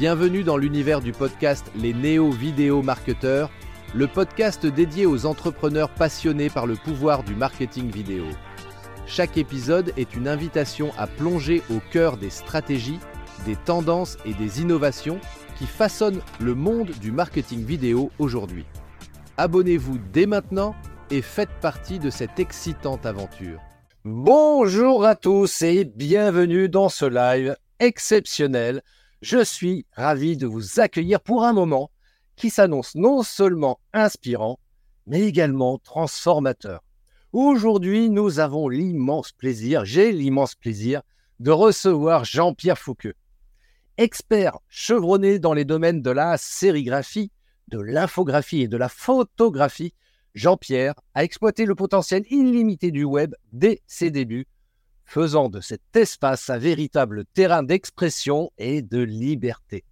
Bienvenue dans l'univers du podcast Les Néo-Vidéo Marketeurs, le podcast dédié aux entrepreneurs passionnés par le pouvoir du marketing vidéo. Chaque épisode est une invitation à plonger au cœur des stratégies, des tendances et des innovations qui façonnent le monde du marketing vidéo aujourd'hui. Abonnez-vous dès maintenant et faites partie de cette excitante aventure. Bonjour à tous et bienvenue dans ce live exceptionnel. Je suis ravi de vous accueillir pour un moment qui s'annonce non seulement inspirant, mais également transformateur. Aujourd'hui, nous avons l'immense plaisir, j'ai l'immense plaisir de recevoir Jean-Pierre Fouqueux. Expert chevronné dans les domaines de la sérigraphie, de l'infographie et de la photographie, Jean-Pierre a exploité le potentiel illimité du web dès ses débuts, faisant de cet espace un véritable terrain d'expression et de liberté.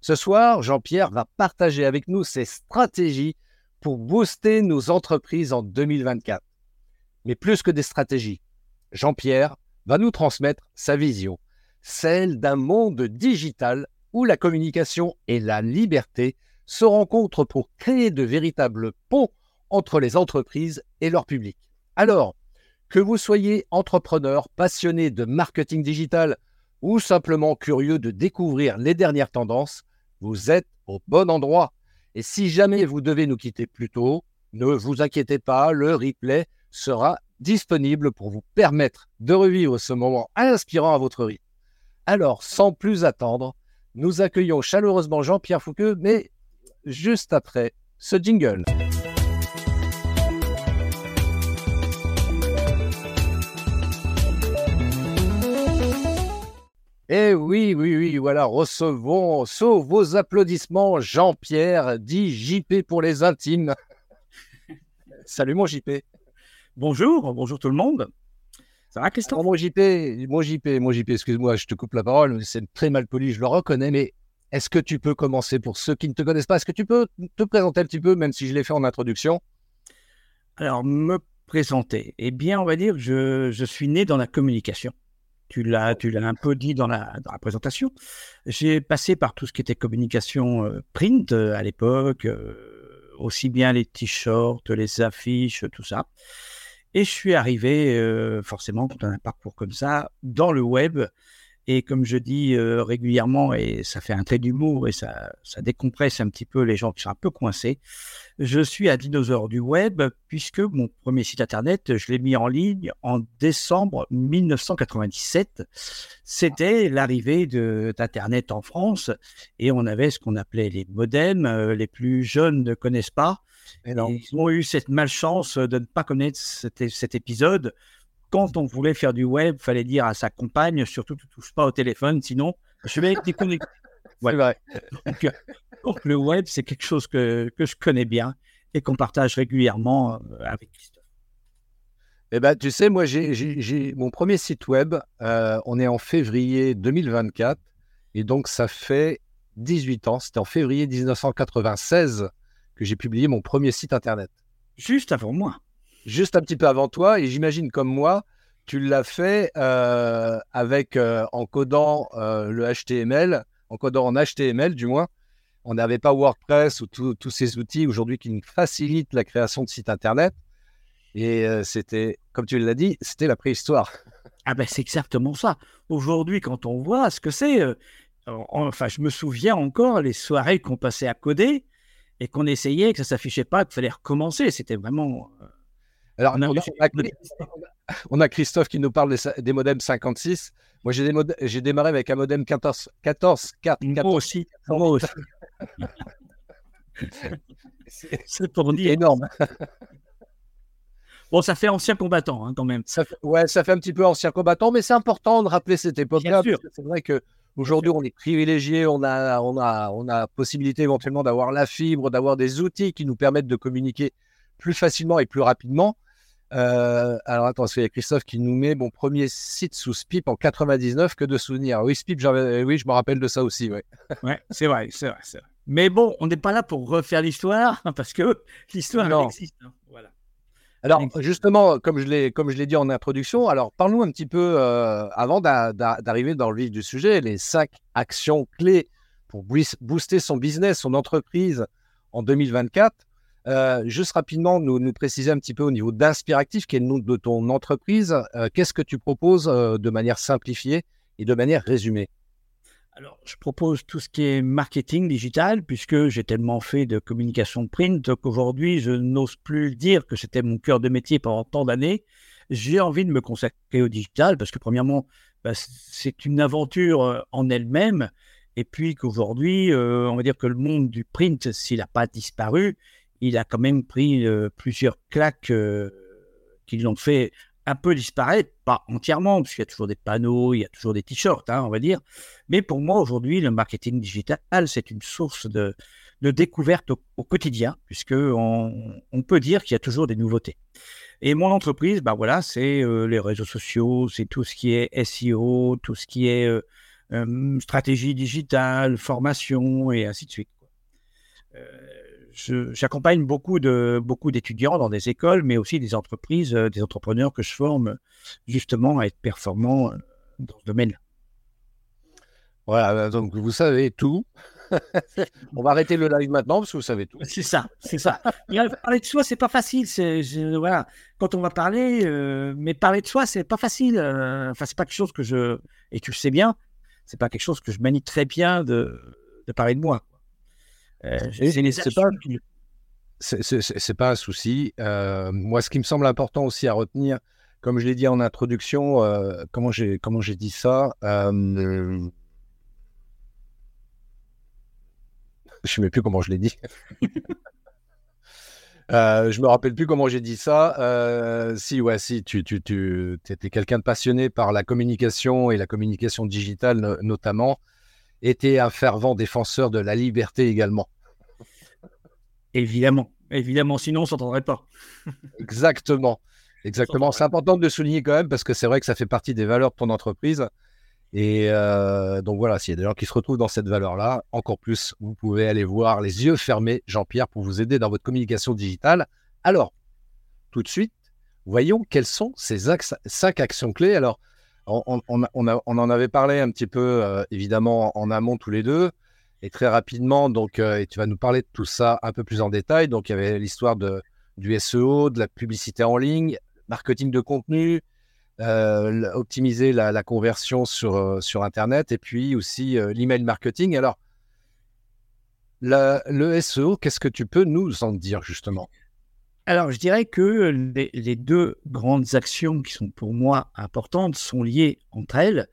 Ce soir, Jean-Pierre va partager avec nous ses stratégies pour booster nos entreprises en 2024. Mais plus que des stratégies, Jean-Pierre va nous transmettre sa vision, celle d'un monde digital où la communication et la liberté se rencontrent pour créer de véritables ponts entre les entreprises et leur public. Alors, que vous soyez entrepreneur, passionné de marketing digital ou simplement curieux de découvrir les dernières tendances, vous êtes au bon endroit. Et si jamais vous devez nous quitter plus tôt, ne vous inquiétez pas, le replay sera disponible pour vous permettre de revivre ce moment inspirant à votre rythme. Alors, sans plus attendre, nous accueillons chaleureusement Jean-Pierre Fouqueux, mais juste après ce jingle. Eh oui, oui, oui, voilà, recevons sous vos applaudissements Jean-Pierre, dit JP pour les intimes. Salut mon JP. Bonjour, bonjour tout le monde. Ça va, Christophe? Mon JP, mon JP, mon JP, excuse-moi, je te coupe la parole, c'est très mal poli, je le reconnais, mais est-ce que tu peux commencer pour ceux qui ne te connaissent pas? Est-ce que tu peux te présenter un petit peu, même si je l'ai fait en introduction? Alors, me présenter. Eh bien, on va dire que je, je suis né dans la communication. Tu l'as, tu l'as un peu dit dans la, dans la présentation. J'ai passé par tout ce qui était communication euh, print euh, à l'époque, euh, aussi bien les t-shirts, les affiches, tout ça. Et je suis arrivé, forcément, dans un parcours comme ça, dans le web. Et comme je dis euh, régulièrement, et ça fait un trait d'humour et ça, ça décompresse un petit peu les gens qui sont un peu coincés, je suis un dinosaure du web puisque mon premier site internet, je l'ai mis en ligne en décembre 1997. C'était l'arrivée d'Internet en France et on avait ce qu'on appelait les modems. Euh, Les plus jeunes ne connaissent pas. Et Ils ont eu cette malchance de ne pas connaître cet, cet épisode. Quand on voulait faire du web, fallait dire à sa compagne, surtout tu touches pas au téléphone, sinon je vais être déconnecté. C'est vrai. Donc, euh, donc, le web, c'est quelque chose que, que je connais bien et qu'on partage régulièrement euh, avec Christophe. Eh ben, tu sais, moi, j'ai mon premier site web. euh, on est en février 2024, et donc ça fait 18 ans. C'était en février 1996 que j'ai publié mon premier site internet. Juste avant moi. Juste un petit peu avant toi, et j'imagine comme moi, tu l'as fait euh, avec euh, en codant euh, le HTML, en codant en HTML du moins. On n'avait pas WordPress ou tous ces outils aujourd'hui qui nous facilitent la création de sites internet. Et c'était, comme tu l'as dit, c'était la préhistoire. Ah ben c'est exactement ça. Aujourd'hui, quand on voit ce que c'est, en- enfin je me souviens encore les soirées qu'on passait à coder et qu'on essayait, que ça s'affichait pas, qu'il fallait recommencer. C'était vraiment. Alors, On a- on a, on a- on a Christophe qui nous parle des, modems 56. Moi, j'ai, des mod- j'ai démarré avec un modem 14, 14, 4, Moi 14. aussi, moi aussi. C'est pour dire. énorme. Bon, ça fait ancien combattant hein, quand même. Ça fait, ouais, ça fait un petit peu ancien combattant, mais c'est important de rappeler cette époque-là. C'est vrai que aujourd'hui, on est privilégié, on a, on a, on a possibilité éventuellement d'avoir la fibre, d'avoir des outils qui nous permettent de communiquer plus facilement et plus rapidement. Euh, alors attends, parce qu'il y a Christophe qui nous met mon premier site sous SPIP en 99, que de souvenirs. Oui, SPIP, avais- oui, je me rappelle de ça aussi. Ouais. Ouais, c'est vrai, c'est vrai. Mais bon, on n'est pas là pour refaire l'histoire, parce que l'histoire existe. hein. Voilà. Alors justement, comme je l'ai comme je l'ai dit en introduction, alors parlons un petit peu euh, avant d'a- d'a- d'arriver dans le vif du sujet, les cinq actions clés pour booster son business, son entreprise en 2024. Euh, juste rapidement, nous, nous préciser un petit peu au niveau d'Inspiractif, qui est le nom de ton entreprise. Euh, qu'est-ce que tu proposes euh, de manière simplifiée et de manière résumée? Alors, je propose tout ce qui est marketing digital, puisque j'ai tellement fait de communication print qu'aujourd'hui, je n'ose plus dire que c'était mon cœur de métier pendant tant d'années. J'ai envie de me consacrer au digital, parce que premièrement, bah, c'est une aventure en elle-même, et puis qu'aujourd'hui, on va dire que le monde du print, s'il n'a pas disparu, il a quand même pris euh, plusieurs claques euh, qui l'ont fait un peu disparaître, pas entièrement, puisqu'il y a toujours des panneaux, il y a toujours des t-shirts, hein, on va dire. Mais pour moi, aujourd'hui, le marketing digital, c'est une source de, découverte au, quotidien, puisqu'on on peut dire qu'il y a toujours des nouveautés. Et mon entreprise, bah voilà, c'est euh, les réseaux sociaux, c'est tout ce qui est SEO, tout ce qui est stratégie digitale, formation et ainsi de suite j'accompagne beaucoup de beaucoup d'étudiants dans des écoles, mais aussi des entreprises, euh, des entrepreneurs que je forme justement à être performants euh, dans ce domaine-là. Voilà, bah, donc vous savez tout. on va arrêter le live maintenant parce que vous savez tout. C'est ça, c'est ça. parler de soi, c'est pas facile. Voilà, quand on va parler, euh, mais parler de soi, c'est pas facile. enfin, c'est pas quelque chose que je et tu le sais bien, c'est pas quelque chose que je manie très bien de, de parler de moi. Euh, c'est pas, un souci. Euh, moi, ce qui me semble important aussi à retenir, comme je l'ai dit en introduction, euh, comment j'ai comment j'ai dit ça Je ne sais plus comment je l'ai dit. Euh, je me rappelle plus comment j'ai dit ça. si, ouais, si, tu, tu, tu étais quelqu'un de passionné par la communication et la communication digitale notamment, était un fervent défenseur de la liberté également. Évidemment, évidemment, sinon on ne s'entendrait pas. Exactement, exactement. C'est important de le souligner quand même parce que c'est vrai que ça fait partie des valeurs de ton entreprise. Et euh, donc voilà, s'il y a des gens qui se retrouvent dans cette valeur-là, encore plus, vous pouvez aller voir les yeux fermés, Jean-Pierre, pour vous aider dans votre communication digitale. Alors, tout de suite, voyons quelles sont ces cinq actions clés. Alors, on, en avait parlé un petit peu, euh, évidemment, en amont tous les deux. Et très rapidement, donc, euh, et tu vas nous parler de tout ça un peu plus en détail. Donc, il y avait l'histoire du SEO, de la publicité en ligne, marketing de contenu, euh, optimiser la, conversion sur Internet et puis aussi l'email marketing. Alors, le SEO, qu'est-ce que tu peux nous en dire justement? Alors, je dirais que les, deux grandes actions qui sont pour moi importantes sont liées entre elles.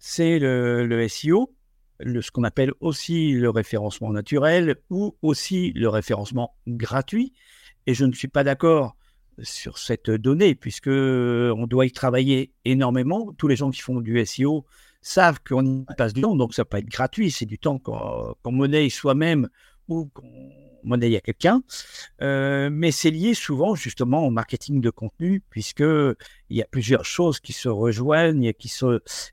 C'est le, SEO, ce qu'on appelle aussi le référencement naturel ou aussi le référencement gratuit. Et je ne suis pas d'accord sur cette donnée puisque on doit y travailler énormément. Tous les gens qui font du SEO savent qu'on y passe du temps, donc ça peut être gratuit. C'est du temps qu'on monnaie soi-même ou qu'on monnaie à quelqu'un. Euh, mais c'est lié souvent justement au marketing de contenu puisque il y a plusieurs choses qui se rejoignent et qui,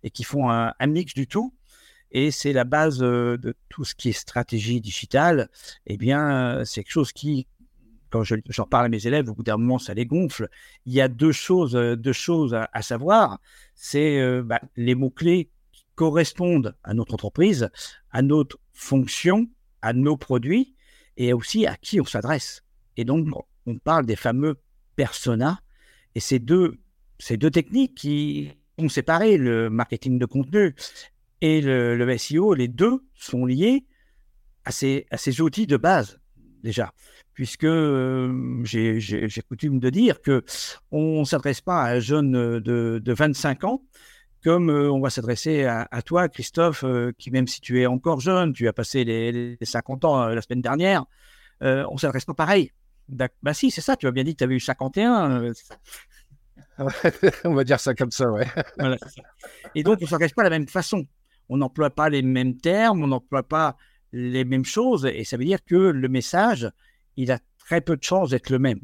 et qui font un mix du tout et c'est la base de tout ce qui est stratégie digitale. Eh bien, c'est quelque chose qui, quand j'en parle à mes élèves, au bout d'un moment, ça les gonfle. Il y a deux choses, deux choses à, savoir. C'est bah, les mots-clés qui correspondent à notre entreprise, à notre fonction, à nos produits et aussi à qui on s'adresse. Et donc, on parle des fameux personas. Et ces deux, ces deux techniques qui ont séparé le marketing de contenu et le, SEO, les deux sont liés à ces, à ces outils de base déjà, puisque euh, j'ai coutume de dire que on ne s'adresse pas à un jeune de, de 25 ans comme euh, on va s'adresser à, toi, Christophe, euh, qui même si tu es encore jeune, tu as passé les, 50 ans la semaine dernière, on ne s'adresse pas pareil. Bah si, c'est ça, tu as bien dit que tu avais eu 51. on va dire ça comme ça, ouais. Et donc, on ne s'adresse pas de la même façon on n'emploie pas les mêmes termes, on n'emploie pas les mêmes choses, et ça veut dire que le message, il a très peu de chances d'être le même.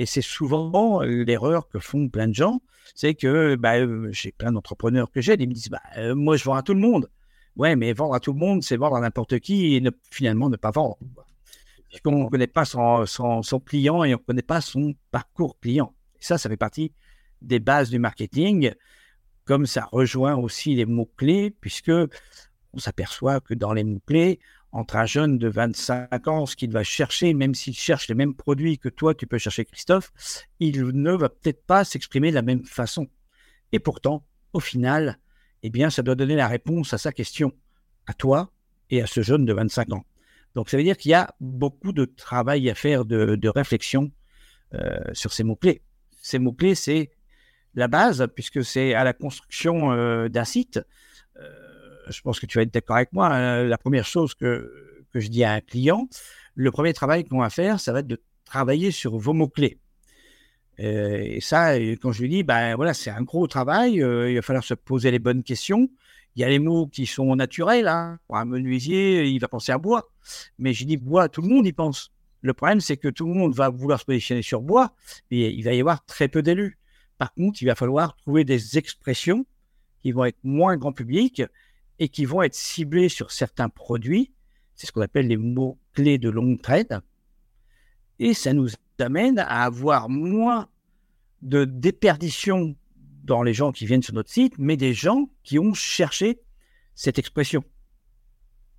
Et c'est souvent l'erreur que font plein de gens, c'est que bah, j'ai plein d'entrepreneurs que j'ai, ils me disent bah, euh, Moi, je vends à tout le monde. Ouais, mais vendre à tout le monde, c'est vendre à n'importe qui et finalement ne pas vendre. Puisqu'on ne connaît pas son, son, client et on ne connaît pas son parcours client. Et ça, ça fait partie des bases du marketing comme ça rejoint aussi les mots-clés, puisque on s'aperçoit que dans les mots-clés, entre un jeune de 25 ans, ce qu'il va chercher, même s'il cherche les mêmes produits que toi, tu peux chercher Christophe, il ne va peut-être pas s'exprimer de la même façon. Et pourtant, au final, eh bien, ça doit donner la réponse à sa question, à toi et à ce jeune de 25 ans. Donc, ça veut dire qu'il y a beaucoup de travail à faire, de, réflexion euh, sur ces mots-clés. Ces mots-clés, c'est la base, puisque c'est à la construction euh, d'un site. Euh, je pense que tu vas être d'accord avec moi. Hein, la première chose que, que je dis à un client, le premier travail qu'on va faire, ça va être de travailler sur vos mots-clés. et ça, quand je lui dis, ben voilà, c'est un gros travail, il va falloir se poser les bonnes questions. Il y a les mots qui sont naturels. Hein. Pour un menuisier, il va penser à bois. Mais je dis bois, tout le monde y pense. Le problème, c'est que tout le monde va vouloir se positionner sur bois, mais il va y avoir très peu d'élus. Par contre, il va falloir trouver des expressions qui vont être moins grand public et qui vont être ciblées sur certains produits. C'est ce qu'on appelle les mots-clés de longue trade. Et ça nous amène à avoir moins de déperdition dans les gens qui viennent sur notre site, mais des gens qui ont cherché cette expression.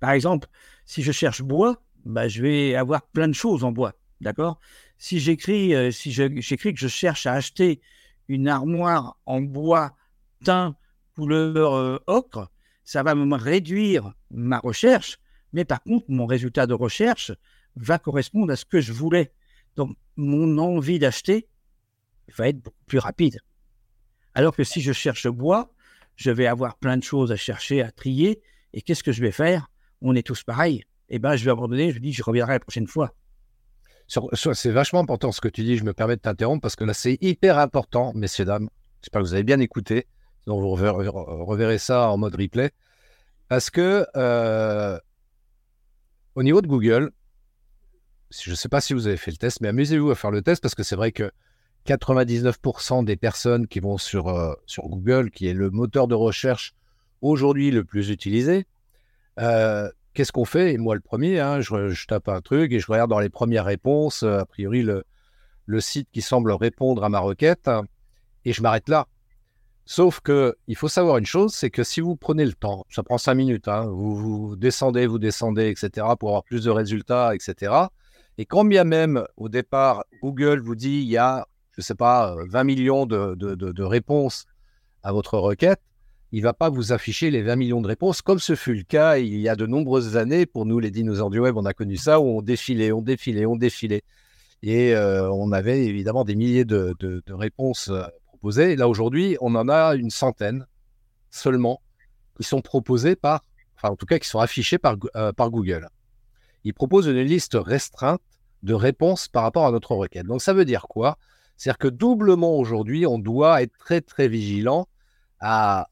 Par exemple, si je cherche bois, bah, je vais avoir plein de choses en bois. D'accord? Si j'écris euh, si j'écris que je cherche à acheter une armoire en bois teint couleur euh, ocre, ça va me réduire ma recherche, mais par contre, mon résultat de recherche va correspondre à ce que je voulais. Donc, mon envie d'acheter va être plus rapide. Alors que si je cherche bois, je vais avoir plein de choses à chercher, à trier. Et qu'est-ce que je vais faire? On est tous pareils. Eh bien, je vais abandonner, je dis, je reviendrai la prochaine fois. C'est vachement important ce que tu dis. Je me permets de t'interrompre parce que là, c'est hyper important, messieurs, dames. J'espère que vous avez bien écouté. Sinon, vous reverrez, ça en mode replay. Parce que euh, au niveau de Google, je ne sais pas si vous avez fait le test, mais amusez-vous à faire le test parce que c'est vrai que 99% des personnes qui vont sur, euh, sur Google, qui est le moteur de recherche aujourd'hui le plus utilisé, euh, qu'est-ce qu'on fait? Et moi, le premier, hein, je, tape un truc et je regarde dans les premières réponses, a priori, le, le site qui semble répondre à ma requête, et je m'arrête là. Sauf que il faut savoir une chose, c'est que si vous prenez le temps, ça prend cinq minutes, hein, vous, vous, descendez, vous descendez, etc., pour avoir plus de résultats, etc. Et quand bien même, au départ, Google vous dit il y a, je ne sais pas, 20 millions de, de, de réponses à votre requête, il va pas vous afficher les 20 millions de réponses, comme ce fut le cas il y a de nombreuses années. Pour nous, les dinosaures du web, on a connu ça, où on défilait, on défilait, on défilait. Et euh, on avait évidemment des milliers de, réponses là, aujourd'hui, on en a une centaine seulement qui sont proposées par, enfin, en tout cas, qui sont affichées par, euh, par Google. Il propose une liste restreinte de réponses par rapport à notre requête. Donc, ça veut dire quoi? C'est-à-dire que doublement aujourd'hui, on doit être très, très vigilant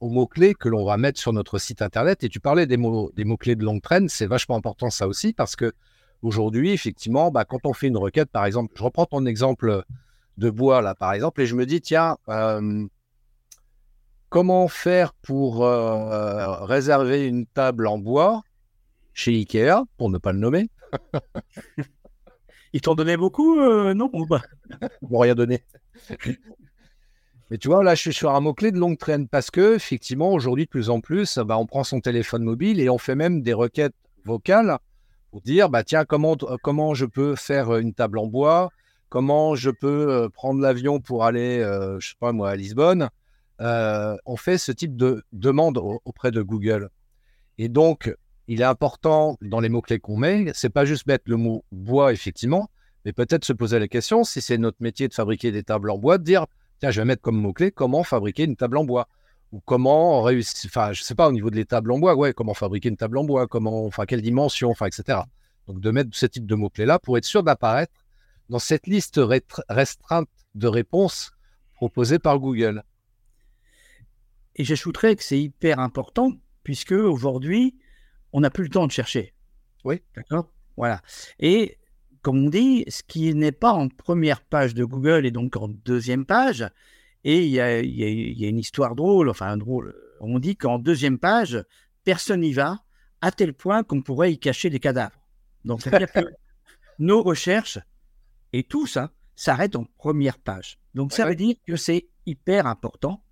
aux mots-clés que l'on va mettre sur notre site internet. Et tu parlais des, mots, des mots-clés de longue traîne, c'est vachement important ça aussi, parce que aujourd'hui, effectivement, bah, quand on fait une requête, par exemple, je reprends ton exemple de bois, là, par exemple, et je me dis, tiens, euh, comment faire pour euh, réserver une table en bois chez Ikea, pour ne pas le nommer? Ils t'ont donné beaucoup, euh, non ou pas? Bon, rien donné. Mais tu vois, là, je suis sur un mot-clé de longue traîne parce que, effectivement, aujourd'hui, de plus en plus, bah, on prend son téléphone mobile et on fait même des requêtes vocales pour dire, bah, tiens, comment, comment je peux faire une table en bois Comment je peux prendre l'avion pour aller, je sais pas moi, à Lisbonne On fait ce type de demande auprès de Google. Et donc, il est important dans les mots-clés qu'on met, c'est pas juste mettre le mot bois, effectivement, mais peut-être se poser la question, si c'est notre métier de fabriquer des tables en bois, de dire, tiens, je vais mettre comme mot-clé comment fabriquer une table en bois. Ou comment réussir, enfin, je sais pas, au niveau de les tables en bois, comment fabriquer une table en bois, comment, enfin, quelle dimension, enfin, etc. Donc, de mettre ce type de mots-clés-là pour être sûr d'apparaître dans cette liste restreinte de réponses proposées par Google. Et j'ajouterais que c'est hyper important, puisque aujourd'hui, on n'a plus le temps de chercher. Oui. D'accord? Voilà. Et comme on dit, ce qui n'est pas en première page de Google et donc en deuxième page. Et il y a, une histoire drôle, enfin drôle. On dit qu'en deuxième page, personne n'y va, à tel point qu'on pourrait y cacher des cadavres. Donc, c'est-à-dire que nos recherches et tout ça s'arrêtent en première page. Donc, ça veut dire que c'est hyper important.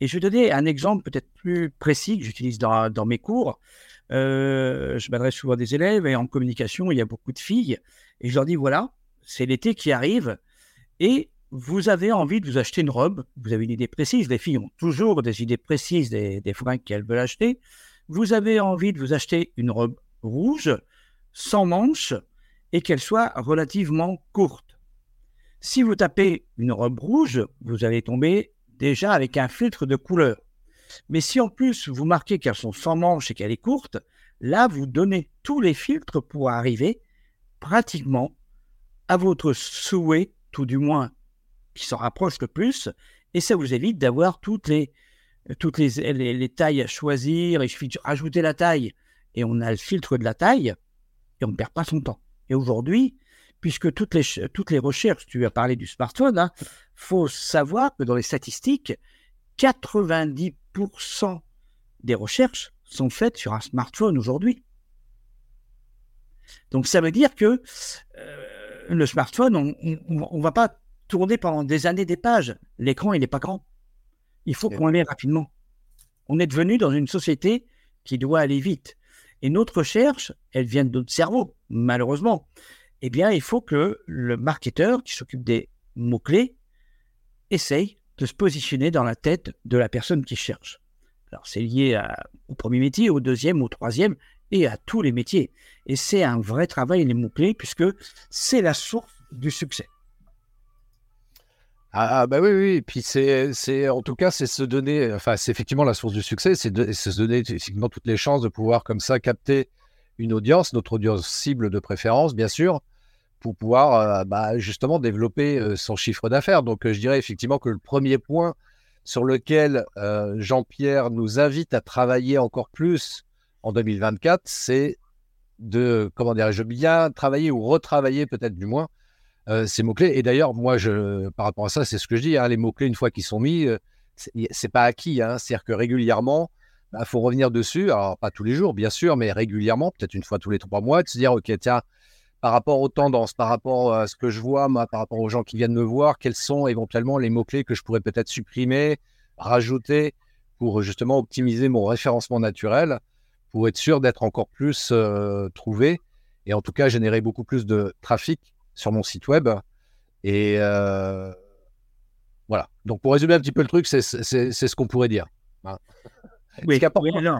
Et je vais donner un exemple peut-être plus précis que j'utilise dans, dans, mes cours. euh, je m'adresse souvent à des élèves et en communication, il y a beaucoup de filles. Et je leur dis voilà, c'est l'été qui arrive et vous avez envie de vous acheter une robe. Vous avez une idée précise. Les filles ont toujours des idées précises des, des fringues qu'elles veulent acheter. Vous avez envie de vous acheter une robe rouge, sans manches et qu'elle soit relativement courte. Si vous tapez une robe rouge, vous allez tomber déjà avec un filtre de couleur. Mais si en plus vous marquez qu'elles sont sans manches et qu'elle est courte, là vous donnez tous les filtres pour arriver pratiquement à votre souhait, tout du moins qui s'en rapproche le plus, et ça vous évite d'avoir toutes les tailles à choisir, il suffit de rajouter la taille, et on a le filtre de la taille, et on ne perd pas son temps. Et aujourd'hui, puisque toutes les, toutes les recherches, tu as parlé du smartphone, il hein, faut savoir que dans les statistiques, 90% des recherches sont faites sur un smartphone aujourd'hui. Donc ça veut dire que euh, le smartphone, on ne va pas tourner pendant des années des pages. L'écran, il n'est pas grand. Il faut qu'on l'aille rapidement. On est devenu dans une société qui doit aller vite. Et notre recherche, elle vient de notre cerveau, malheureusement. Eh bien, il faut que le marketeur qui s'occupe des mots-clés essaye de se positionner dans la tête de la personne qui cherche. Alors, c'est lié au premier métier, au deuxième, au troisième et à tous les métiers. Et c'est un vrai travail, les mots-clés, puisque c'est la source du succès. Ah, ah bah oui, oui. Puis c'est, c'est, en tout cas, c'est se donner, enfin, c'est effectivement la source du succès, c'est, de, se donner effectivement toutes les chances de pouvoir comme ça capter une audience, notre audience cible de préférence, bien sûr, pour pouvoir euh, bah, justement développer euh, son chiffre d'affaires. Donc, euh, je dirais effectivement que le premier point sur lequel Jean-Pierre nous invite à travailler encore plus en 2024, c'est de, comment dirais-je, bien travailler ou retravailler peut-être du moins ces mots-clés. Et d'ailleurs, moi, je, par rapport à ça, c'est ce que je dis, hein, les mots-clés, une fois qu'ils sont mis, c'est pas acquis. Hein. C'est-à-dire que régulièrement, il bah, faut revenir dessus. Alors, pas tous les jours, bien sûr, mais régulièrement, peut-être une fois tous les trois mois, de se dire, OK, tiens, par rapport aux tendances, par rapport à ce que je vois, par rapport aux gens qui viennent me voir, quels sont éventuellement les mots-clés que je pourrais peut-être supprimer, rajouter pour justement optimiser mon référencement naturel, pour être sûr d'être encore plus euh, trouvé et en tout cas générer beaucoup plus de trafic sur mon site web. Et euh, voilà. Donc pour résumer un petit peu le truc, c'est ce qu'on pourrait dire. Hein. Oui, oui non.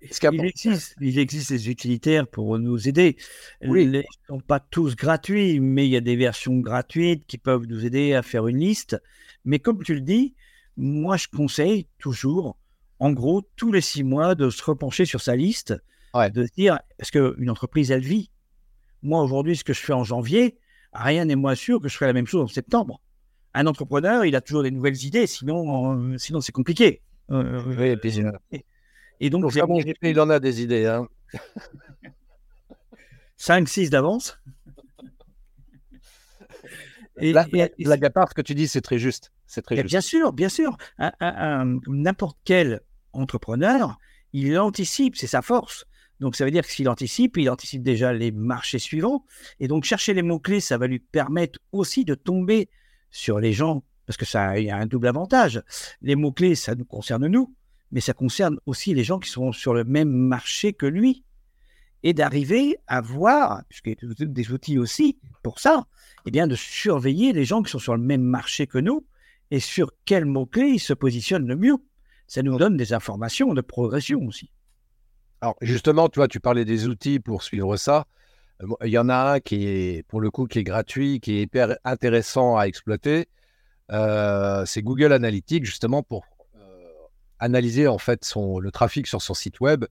Il existe, il existe des utilitaires pour nous aider. Oui. Ils ne sont pas tous gratuits, mais il y a des versions gratuites qui peuvent nous aider à faire une liste. Mais comme tu le dis, moi, je conseille toujours, en gros, tous les six mois, de se repencher sur sa liste, de se dire, parce qu'une entreprise, elle vit? Moi, aujourd'hui, ce que je fais en janvier, rien n'est moins sûr que je ferai la même chose en septembre. Un entrepreneur, il a toujours des nouvelles idées, sinon, euh, sinon c'est compliqué. Oui, et puis, et donc, il en a des idées. Hein. 5, 6 d'avance. Et, la, ce que tu dis, c'est très juste. C'est très Bien sûr, bien sûr. N'importe quel entrepreneur, il anticipe, c'est sa force. Donc, ça veut dire que s'il anticipe, il anticipe déjà les marchés suivants. Et donc, chercher les mots-clés, ça va lui permettre aussi de tomber sur les gens, parce que ça y a un double avantage. Les mots-clés, ça nous concerne nous, mais ça concerne aussi les gens qui sont sur le même marché que lui. Et d'arriver à voir, puisqu'il y a des outils aussi pour ça, eh bien de surveiller les gens qui sont sur le même marché que nous et sur quels mots-clés ils se positionnent le mieux. Ça nous donne des informations de progression aussi. Alors justement, toi, tu parlais des outils pour suivre ça. Euh, il y en a un qui est, pour le coup, qui est gratuit, qui est hyper intéressant à exploiter. Euh, c'est Google Analytics, justement, pour analyser en fait son, le trafic sur son site web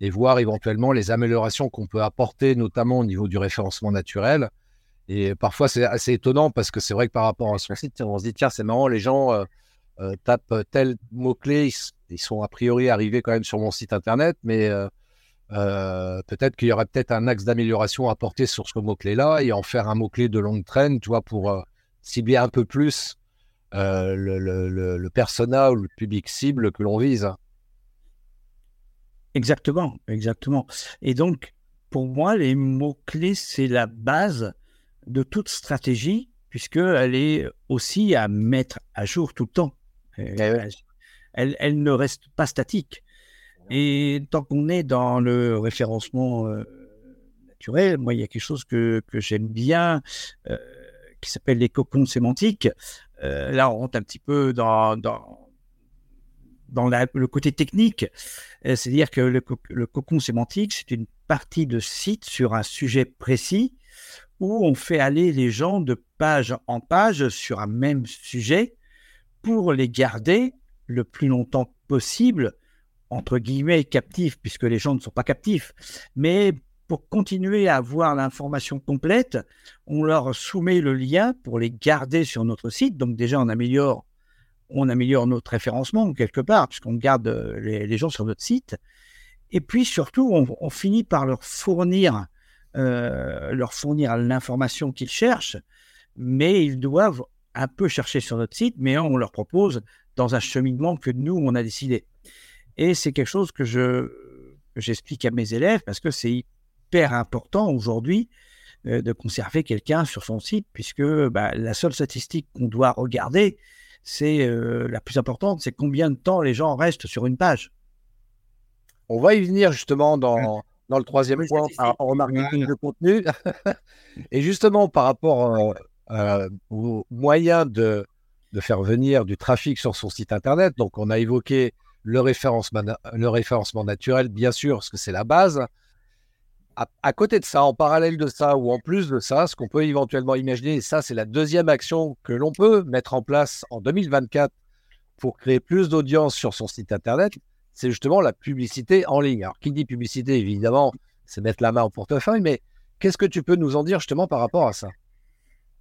et voir éventuellement les améliorations qu'on peut apporter, notamment au niveau du référencement naturel. Et parfois, c'est assez étonnant parce que c'est vrai que par rapport à son site, on se dit, tiens, c'est marrant, les gens euh, euh, tapent tel mot-clé, ils, sont a priori arrivés quand même sur mon site internet, mais euh, peut-être qu'il y aurait peut-être un axe d'amélioration à apporter sur ce mot-clé-là et en faire un mot-clé de longue traîne, tu vois, pour cibler un peu plus euh, le, le, le, persona ou le public cible que l'on vise. Exactement, exactement. Et donc, pour moi, les mots-clés, c'est la base de toute stratégie, puisqu'elle est aussi à mettre à jour tout le temps. Euh, eh elle, elle, ne reste pas statique. Et tant qu'on est dans le référencement euh, naturel, moi, il y a quelque chose que, que j'aime bien euh, qui s'appelle les cocons sémantiques. Euh, là, on rentre un petit peu dans, dans, le côté technique. C'est-à-dire que le, le, cocon sémantique, c'est une partie de site sur un sujet précis où on fait aller les gens de page en page sur un même sujet pour les garder le plus longtemps possible entre guillemets, captifs, puisque les gens ne sont pas captifs. Mais pour continuer à avoir l'information complète, on leur soumet le lien pour les garder sur notre site. Donc déjà, on améliore, on améliore notre référencement quelque part, puisqu'on garde euh, les, gens sur notre site. Et puis surtout, on, finit par leur fournir, euh, leur fournir l'information qu'ils cherchent, mais ils doivent un peu chercher sur notre site, mais on leur propose dans un cheminement que nous, on a décidé. Et c'est quelque chose que je j'explique à mes élèves parce que c'est hyper important aujourd'hui euh, de conserver quelqu'un sur son site, puisque bah, la seule statistique qu'on doit regarder, c'est euh, la plus importante, c'est combien de temps les gens restent sur une page. On va y venir justement dans, dans le troisième point en marketing de contenu. Et justement, par rapport euh, aux moyens de, de faire venir du trafic sur son site internet, donc on a évoqué le référencement, le référencement naturel, bien sûr, parce que c'est la base. À, côté de ça, en parallèle de ça, ou en plus de ça, ce qu'on peut éventuellement imaginer, et ça c'est la deuxième action que l'on peut mettre en place en 2024 pour créer plus d'audience sur son site Internet, c'est justement la publicité en ligne. Alors, qui dit publicité, évidemment, c'est mettre la main au portefeuille, mais qu'est-ce que tu peux nous en dire justement par rapport à ça?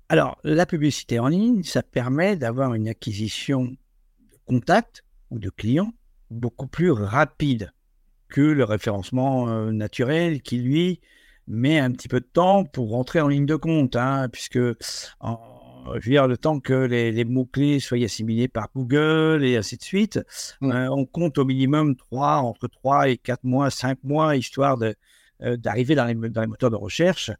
Alors, la publicité en ligne, ça permet d'avoir une acquisition de contacts ou de clients beaucoup plus rapide que le référencement euh, naturel qui, lui, met un petit peu de temps pour rentrer en ligne de compte, hein, puisque en, je veux dire, le temps que les, mots-clés soient assimilés par Google et ainsi de suite, mmh. euh, on compte au minimum 3, entre 3 et 4 mois, 5 mois, histoire de, euh, d'arriver dans les, dans les, moteurs de recherche.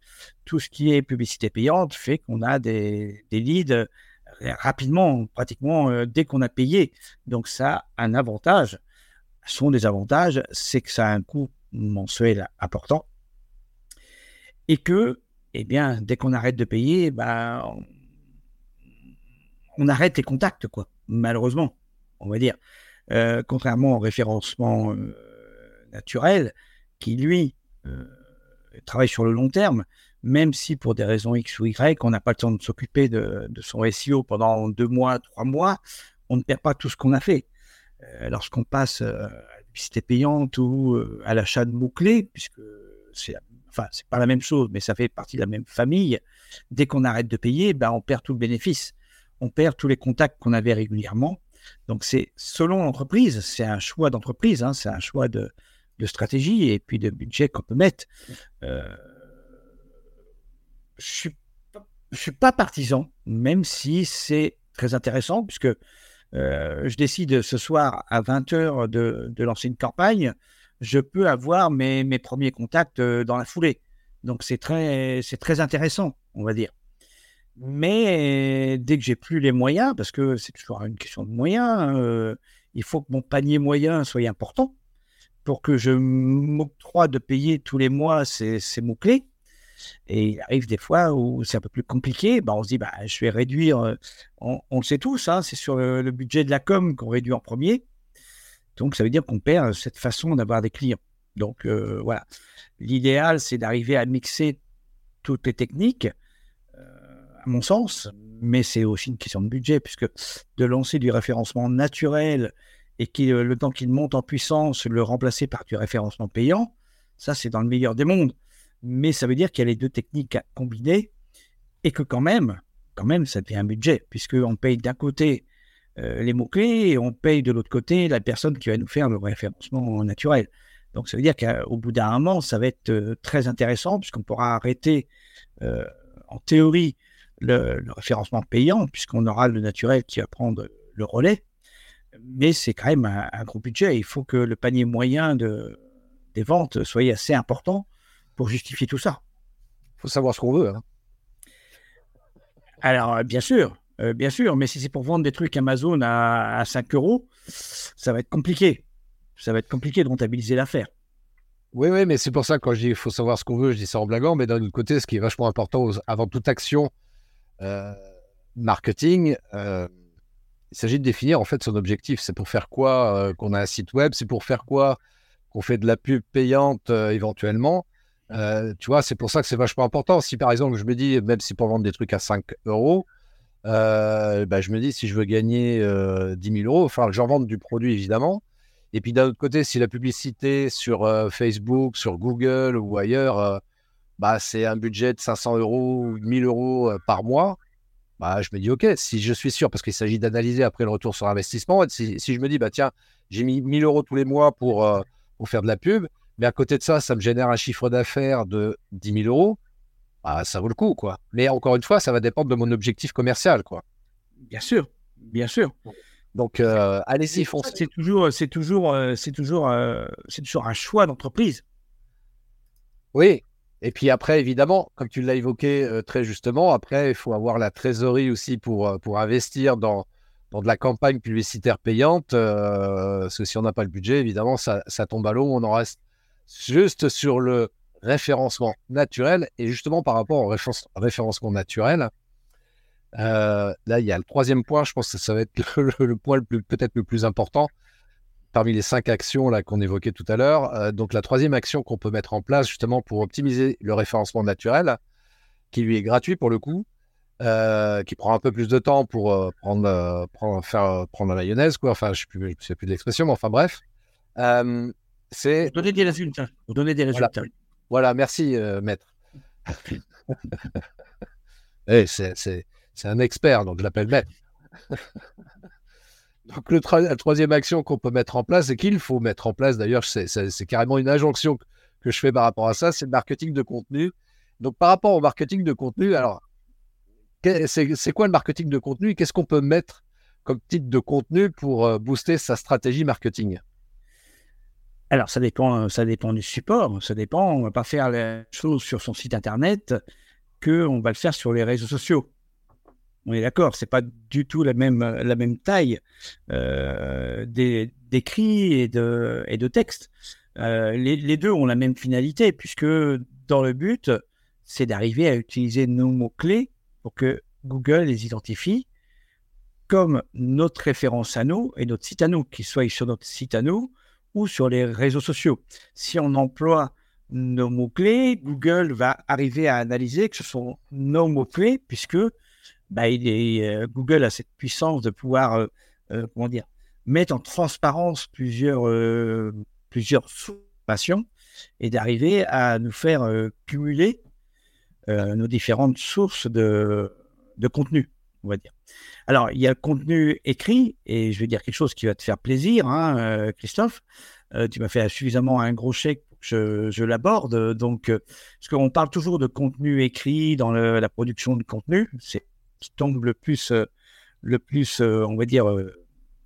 Tout ce qui est publicité payante fait qu'on a des, des leads rapidement, pratiquement euh, dès qu'on a payé. Donc ça a un avantage. Son désavantage, c'est que ça a un coût mensuel important et que, eh bien, dès qu'on arrête de payer, bah, on, arrête les contacts, quoi. Malheureusement, on va dire. Euh, contrairement au référencement euh, naturel, qui lui travaille sur le long terme, même si pour des raisons X ou Y, on n'a pas le temps de s'occuper de, son SEO pendant deux mois, trois mois, on ne perd pas tout ce qu'on a fait. Euh, lorsqu'on passe euh, à la publicité payante ou euh, à l'achat de mots-clés, puisque c'est enfin, c'est pas la même chose, mais ça fait partie de la même famille, dès qu'on arrête de payer, ben, on perd tout le bénéfice. On perd tous les contacts qu'on avait régulièrement. Donc, c'est selon l'entreprise, c'est un choix d'entreprise, hein, c'est un choix de, stratégie et puis de budget qu'on peut mettre. Je suis suis pas partisan, même si c'est très intéressant, puisque je décide ce soir à 20h de, lancer une campagne, je peux avoir mes, mes premiers contacts euh, dans la foulée. Donc c'est très, c'est très intéressant, on va dire. Mais dès que j'ai plus les moyens, parce que c'est toujours une question de moyens, euh, il faut que mon panier moyen soit important pour que je m'octroie de payer tous les mois ces, ces mots-clés. Et il arrive des fois où c'est un peu plus compliqué. Bah, on se dit, bah, je vais réduire. Euh, on, le sait tous, hein, c'est sur le, budget de la com qu'on réduit en premier. Donc, ça veut dire qu'on perd cette façon d'avoir des clients. Donc, euh, voilà. L'idéal, c'est d'arriver à mixer toutes les techniques, euh, à mon sens, mais c'est aussi une question de budget, puisque de lancer du référencement naturel et qui, le temps qu'il monte en puissance, le remplacer par du référencement payant, ça, c'est dans le meilleur des mondes mais ça veut dire qu'il y a les deux techniques à combiner et que quand même, quand même, ça devient un budget, puisqu'on paye d'un côté euh, les mots-clés et on paye de l'autre côté la personne qui va nous faire le référencement naturel. Donc ça veut dire qu'au bout d'un moment, ça va être euh, très intéressant, puisqu'on pourra arrêter euh, en théorie le, référencement payant, puisqu'on aura le naturel qui va prendre le relais. Mais c'est quand même un, gros budget. Il faut que le panier moyen de, des ventes soit assez important pour justifier tout ça. Il faut savoir ce qu'on veut. Hein. Alors, euh, bien sûr, euh, bien sûr, mais si c'est pour vendre des trucs Amazon à, 5 euros, ça va être compliqué. ça va être compliqué de rentabiliser l'affaire. Oui, oui, mais c'est pour ça que quand je dis il faut savoir ce qu'on veut, je dis ça en blaguant, mais d'un autre côté, ce qui est vachement important avant toute action euh, marketing, euh, il s'agit de définir en fait son objectif. C'est pour faire quoi qu'on a un site web, c'est pour faire quoi qu'on fait de la pub payante éventuellement. Tu vois, c'est pour ça que c'est vachement important. Si par exemple, je me dis, même si pour vendre des trucs à 5 euros, bah, je me dis, si je veux gagner 10 000 euros, que j'en vende du produit évidemment. Et puis d'un autre côté, si la publicité sur euh, Facebook, sur Google ou ailleurs, euh, bah, c'est un budget de 500 euros ou 1000 euros euh, par mois, bah, je me dis, OK, si je suis sûr, parce qu'il s'agit d'analyser après le retour sur investissement, si, si, je me dis, bah, tiens, j'ai mis 1000 euros tous les mois pour, pour faire de la pub, mais à côté de ça, ça me génère un chiffre d'affaires de 10 000 euros, bah, ça vaut le coup. quoi. Mais encore une fois, ça va dépendre de mon objectif commercial. quoi. Bien sûr, bien sûr. Donc, euh, allez-y, foncez. C'est toujours, c'est toujours, euh, c'est toujours, euh, c'est toujours un choix d'entreprise. Oui. Et puis après, évidemment, comme tu l'as évoqué très justement, après, il faut avoir la trésorerie aussi pour, pour investir dans, dans de la campagne publicitaire payante. parce que si on n'a pas le budget, évidemment, ça, ça tombe à l'eau. On en reste juste sur le référencement naturel. Et justement, par rapport au référencement naturel, euh, là, il y a le troisième point, je pense que ça va être le, point peut-être le plus important parmi les cinq actions qu'on évoquait tout à l'heure. Euh, donc la troisième action qu'on peut mettre en place justement pour optimiser le référencement naturel, qui lui est gratuit pour le coup, euh, qui prend un peu plus de temps pour prendre, prendre, faire, prendre la mayonnaise, quoi. Enfin, je ne sais plus de l'expression, mais enfin bref. C'est... Pour donner des résultats. Des. Voilà, merci, maître. Eh, c'est c'est un expert, donc je l'appelle maître. donc le la troisième action qu'on peut mettre en place et qu'il faut mettre en place, d'ailleurs, c'est carrément une injonction que je fais par rapport à ça, c'est le marketing de contenu. Donc par rapport au marketing de contenu, alors c'est quoi le marketing de contenu Qu'est-ce qu'on peut mettre comme type de contenu pour euh, booster sa stratégie marketing? Alors, ça dépend, ça dépend du support. Ça dépend. On ne va pas faire les choses sur son site internet qu'on va le faire sur les réseaux sociaux. On est d'accord, c'est pas du tout la même, la même taille euh, d'écrit et de, et de texte. Euh, les, deux ont la même finalité, puisque dans le but, c'est d'arriver à utiliser nos mots-clés pour que Google les identifie comme notre référence à nous et notre site à nous, qu'il soit sur notre site à nous ou sur les réseaux sociaux. Si on emploie nos mots-clés, Google va arriver à analyser que ce sont nos mots-clés, puisque bah, euh, Google a cette puissance de pouvoir, euh, euh, comment dire, mettre en transparence plusieurs, plusieurs et d'arriver à nous faire cumuler nos différentes sources de, de contenu, on va dire. Alors, il y a le contenu écrit, et je vais dire quelque chose qui va te faire plaisir, hein, Christophe. tu m'as fait suffisamment un gros chèque pour que je, l'aborde. Donc, parce qu'on parle toujours de contenu écrit dans la production de contenu, c'est qui tombe le plus, euh, le plus euh, on va dire, euh,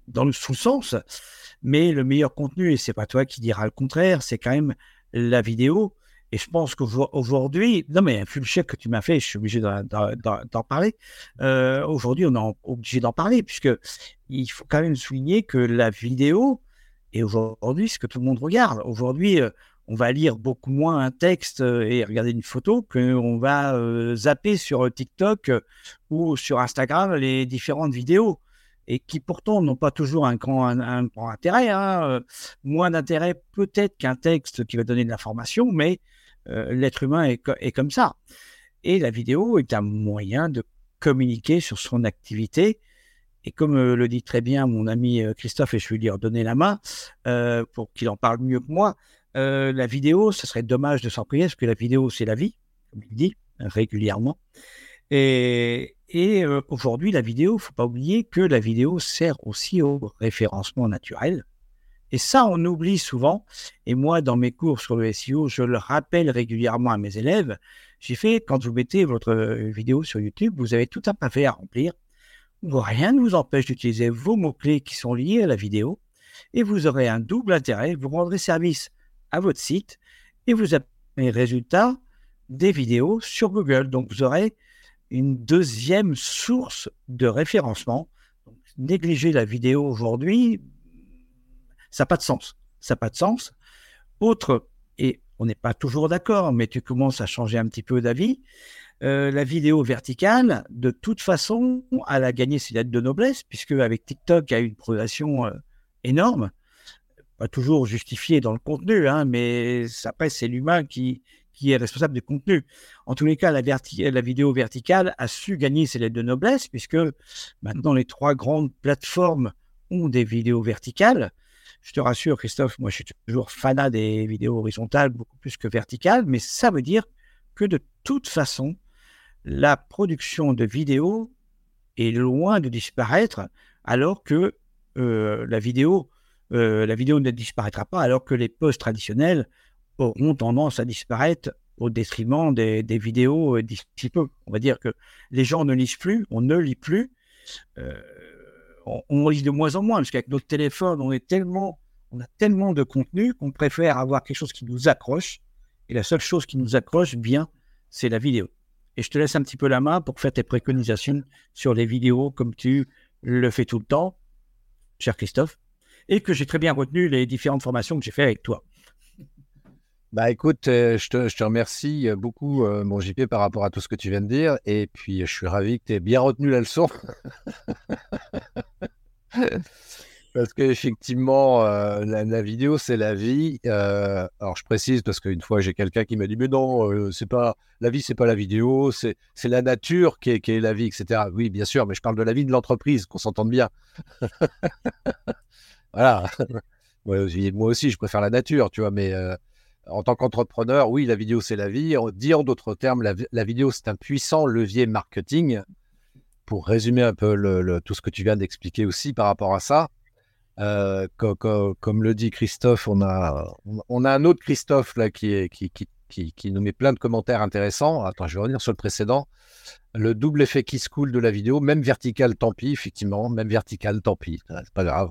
dans le sous-sens. Mais le meilleur contenu, et c'est pas toi qui diras le contraire, c'est quand même la vidéo. Et je pense qu'aujourd'hui, non mais vu le chèque que tu m'as fait, je suis obligé d'en parler. aujourd'hui, on est obligé d'en parler puisque il faut quand même souligner que la vidéo est aujourd'hui ce que tout le monde regarde. Aujourd'hui, on va lire beaucoup moins un texte euh, et regarder une photo qu'on va euh, zapper sur euh, TikTok ou sur Instagram les différentes vidéos et qui pourtant n'ont pas toujours un grand, un, grand intérêt. Hein, moins d'intérêt peut-être qu'un texte qui va donner de l'information, mais l'être humain est, comme ça. Et la vidéo est un moyen de communiquer sur son activité. Et comme le dit très bien mon ami Christophe, et je vais lui redonner la main pour qu'il en parle mieux que moi, euh, la vidéo, ce serait dommage de s'en priver parce que la vidéo, c'est la vie, comme il dit régulièrement. Et, euh, aujourd'hui, la vidéo, il faut pas oublier que la vidéo sert aussi au référencement naturel. Et ça, on oublie souvent. Et moi, dans mes cours sur le SEO, je le rappelle régulièrement à mes élèves. J'ai fait, quand vous mettez votre euh, vidéo sur YouTube, vous avez tout un pavé à remplir. Rien ne vous empêche d'utiliser vos mots-clés qui sont liés à la vidéo. Et vous aurez un double intérêt. Vous rendrez service à votre site et vous avez les résultats des vidéos sur Google. Donc, vous aurez une deuxième source de référencement. négliger la vidéo aujourd'hui, ça n'a pas de sens. ça pas de sens. Autre, et on n'est pas toujours d'accord, mais tu commences à changer un petit peu d'avis, euh, la vidéo verticale, de toute façon, elle a gagné ses lettres de noblesse, puisque avec TikTok, il y a eu une progression euh, énorme, pas toujours justifiée dans le contenu, hein, mais après, c'est l'humain qui, est responsable du contenu. En tous les cas, la, vidéo verticale a su gagner ses lettres de noblesse, puisque maintenant les trois grandes plateformes ont des vidéos verticales. Je te rassure, Christophe, moi je suis toujours fanat des vidéos horizontales beaucoup plus que verticales, mais ça veut dire que de toute façon, la production de vidéos est loin de disparaître, alors que euh, la vidéo, euh, la vidéo ne disparaîtra pas, alors que les posts traditionnels auront tendance à disparaître au détriment des, vidéos euh, d'ici peu. On va dire que les gens ne lisent plus, on ne lit plus, on, lit de moins en moins, parce qu'avec notre téléphone, on est tellement, on a tellement de contenu qu'on préfère avoir quelque chose qui nous accroche. Et la seule chose qui nous accroche bien, c'est la vidéo. Et je te laisse un petit peu la main pour faire tes préconisations sur les vidéos comme tu le fais tout le temps, cher Christophe, et que j'ai très bien retenu les différentes formations que j'ai fait avec toi. Bah écoute, euh, je, te, je, te, remercie beaucoup, euh, mon JP, par rapport à tout ce que tu viens de dire. Et puis, je suis ravi que tu aies bien retenu la leçon. Parce qu'effectivement, euh, la, vidéo, c'est la vie. Euh, alors, je précise parce qu'une fois, j'ai quelqu'un qui m'a dit Mais non, euh, c'est pas la vie, c'est pas la vidéo, c'est la nature qui est, qui est, la vie, etc. Oui, bien sûr, mais je parle de la vie de l'entreprise, qu'on s'entende bien. voilà. moi, aussi, je préfère la nature, tu vois, mais en tant qu'entrepreneur, oui, la vidéo, c'est la vie. Dire en d'autres termes, la, vidéo, c'est un puissant levier marketing. Pour résumer un peu tout ce que tu viens d'expliquer aussi par rapport à ça, euh, comme le dit Christophe, on a, un autre Christophe là qui, nous met plein de commentaires intéressants. Attends, je vais revenir sur le précédent. Le double effet qui se coule de la vidéo, même vertical, tant pis, effectivement, même vertical, tant pis, c'est pas grave.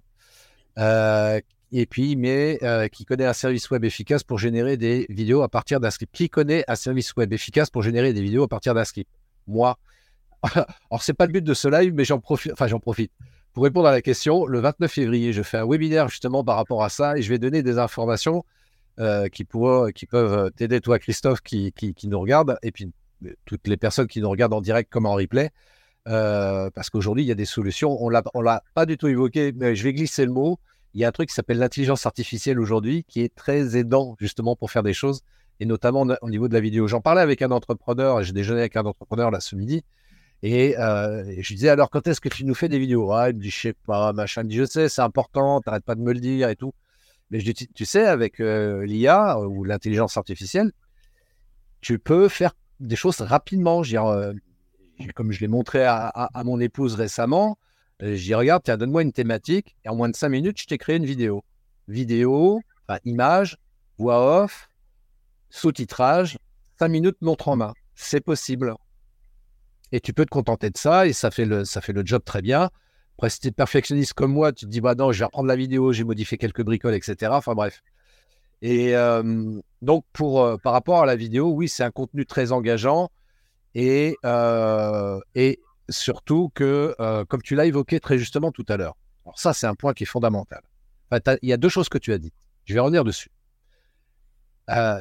Euh, et puis, mais euh, qui connaît un service web efficace pour générer des vidéos à partir d'un script Qui connaît un service web efficace pour générer des vidéos à partir d'un script? Moi. Alors, c'est pas le but de ce live, mais j'en profite. Enfin, j'en profite. Pour répondre à la question, le 29 février, je fais un webinaire justement par rapport à ça et je vais donner des informations euh, qui, qui peuvent t'aider, toi, Christophe, qui, qui, nous regarde, et puis euh, toutes les personnes qui nous regardent en direct comme en replay. parce qu'aujourd'hui, il y a des solutions. On ne l'a pas du tout évoqué, mais je vais glisser le mot. Il y a un truc qui s'appelle l'intelligence artificielle aujourd'hui qui est très aidant justement pour faire des choses, et notamment au niveau de la vidéo. J'en parlais avec un entrepreneur, j'ai déjeuné avec un entrepreneur là ce midi, euh, et, je lui disais, alors quand est-ce que tu nous fais des vidéos? Ah, Il me dit, je sais pas, machin. Il me dit, je sais, c'est important, t'arrêtes pas de me le dire et tout. Mais je dis, tu sais, avec euh, l'IA euh, ou l'intelligence artificielle, tu peux faire des choses rapidement. Comme je l'ai montré à, mon épouse récemment, je dis, regarde, tiens, donne-moi une thématique et en moins de cinq minutes, je t'ai créé une vidéo. Vidéo, enfin, image, voix off, sous-titrage, cinq minutes montre en main. C'est possible et tu peux te contenter de ça et ça fait le, job très bien. Après, si tu es perfectionniste comme moi, tu te dis, bah non, je vais reprendre la vidéo, j'ai modifié quelques bricoles, etc. Enfin bref. Et euh, donc, euh, par rapport à la vidéo, oui, c'est un contenu très engageant euh, et surtout que, comme tu l'as évoqué très justement tout à l'heure, alors ça, c'est un point qui est fondamental. il y a deux choses que tu as dites. Je vais revenir dessus.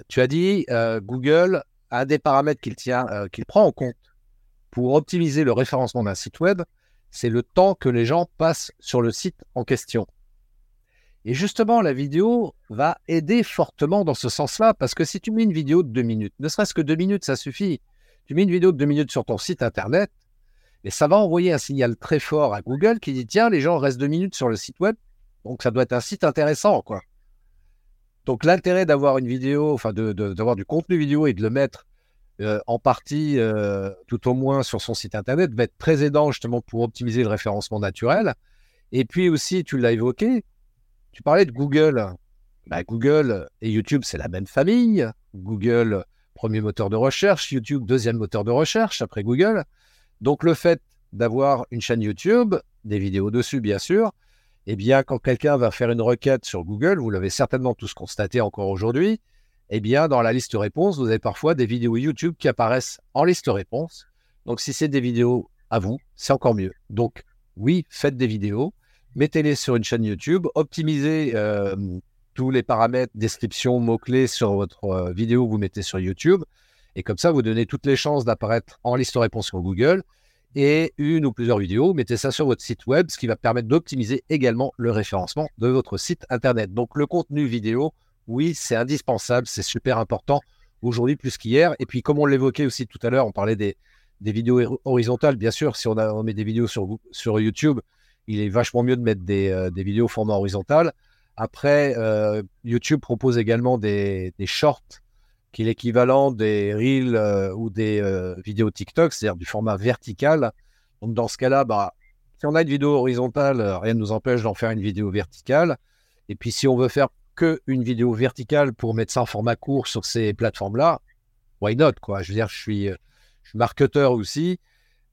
tu as dit, Google a des paramètres qu'il qu'il prend en compte pour optimiser le référencement d'un site web, c'est le temps que les gens passent sur le site en question. Et justement, la vidéo va aider fortement dans ce sens-là, parce que si tu mets une vidéo de deux minutes, ne serait-ce que deux minutes, ça suffit. Tu mets une vidéo de deux minutes sur ton site internet, et ça va envoyer un signal très fort à Google qui dit tiens, les gens restent deux minutes sur le site web, donc ça doit être un site intéressant. Donc l'intérêt d'avoir une vidéo, enfin d'avoir du contenu vidéo et de le mettre euh, en partie, euh, tout au moins sur son site internet, va être très aidant justement pour optimiser le référencement naturel. Et puis aussi, tu l'as évoqué, tu parlais de Google. Bah, Google et YouTube, c'est la même famille. Google, premier moteur de recherche, YouTube, deuxième moteur de recherche après Google. Donc le fait d'avoir une chaîne YouTube, des vidéos dessus bien sûr, eh bien quand quelqu'un va faire une requête sur Google, vous l'avez certainement tous constaté encore aujourd'hui, eh bien, dans la liste réponse, vous avez parfois des vidéos YouTube qui apparaissent en liste réponse. Donc, si c'est des vidéos à vous, c'est encore mieux. Donc, oui, faites des vidéos, mettez-les sur une chaîne YouTube, optimisez, euh, tous les paramètres, description, mots-clés sur votre euh, vidéo que vous mettez sur YouTube. Et comme ça, vous donnez toutes les chances d'apparaître en liste réponse sur Google. Et une ou plusieurs vidéos, mettez ça sur votre site web, ce qui va permettre d'optimiser également le référencement de votre site Internet. Donc le contenu vidéo, oui, c'est indispensable, c'est super important aujourd'hui plus qu'hier. Et puis comme on l'évoquait aussi tout à l'heure, on parlait des, vidéos horizontales. Bien sûr, si on, met des vidéos sur, YouTube, il est vachement mieux de mettre des, euh, vidéos au format horizontal. Après, euh, YouTube propose également des shorts, qui est l'équivalent des Reels euh, ou des vidéos TikTok, c'est-à-dire du format vertical. Donc, dans ce cas-là, bah, si on a une vidéo horizontale, rien ne nous empêche d'en faire une vidéo verticale. Et puis, si on veut faire que une vidéo verticale pour mettre ça en format court sur ces plateformes-là, why not quoi? Je veux dire, je suis, marketeur aussi.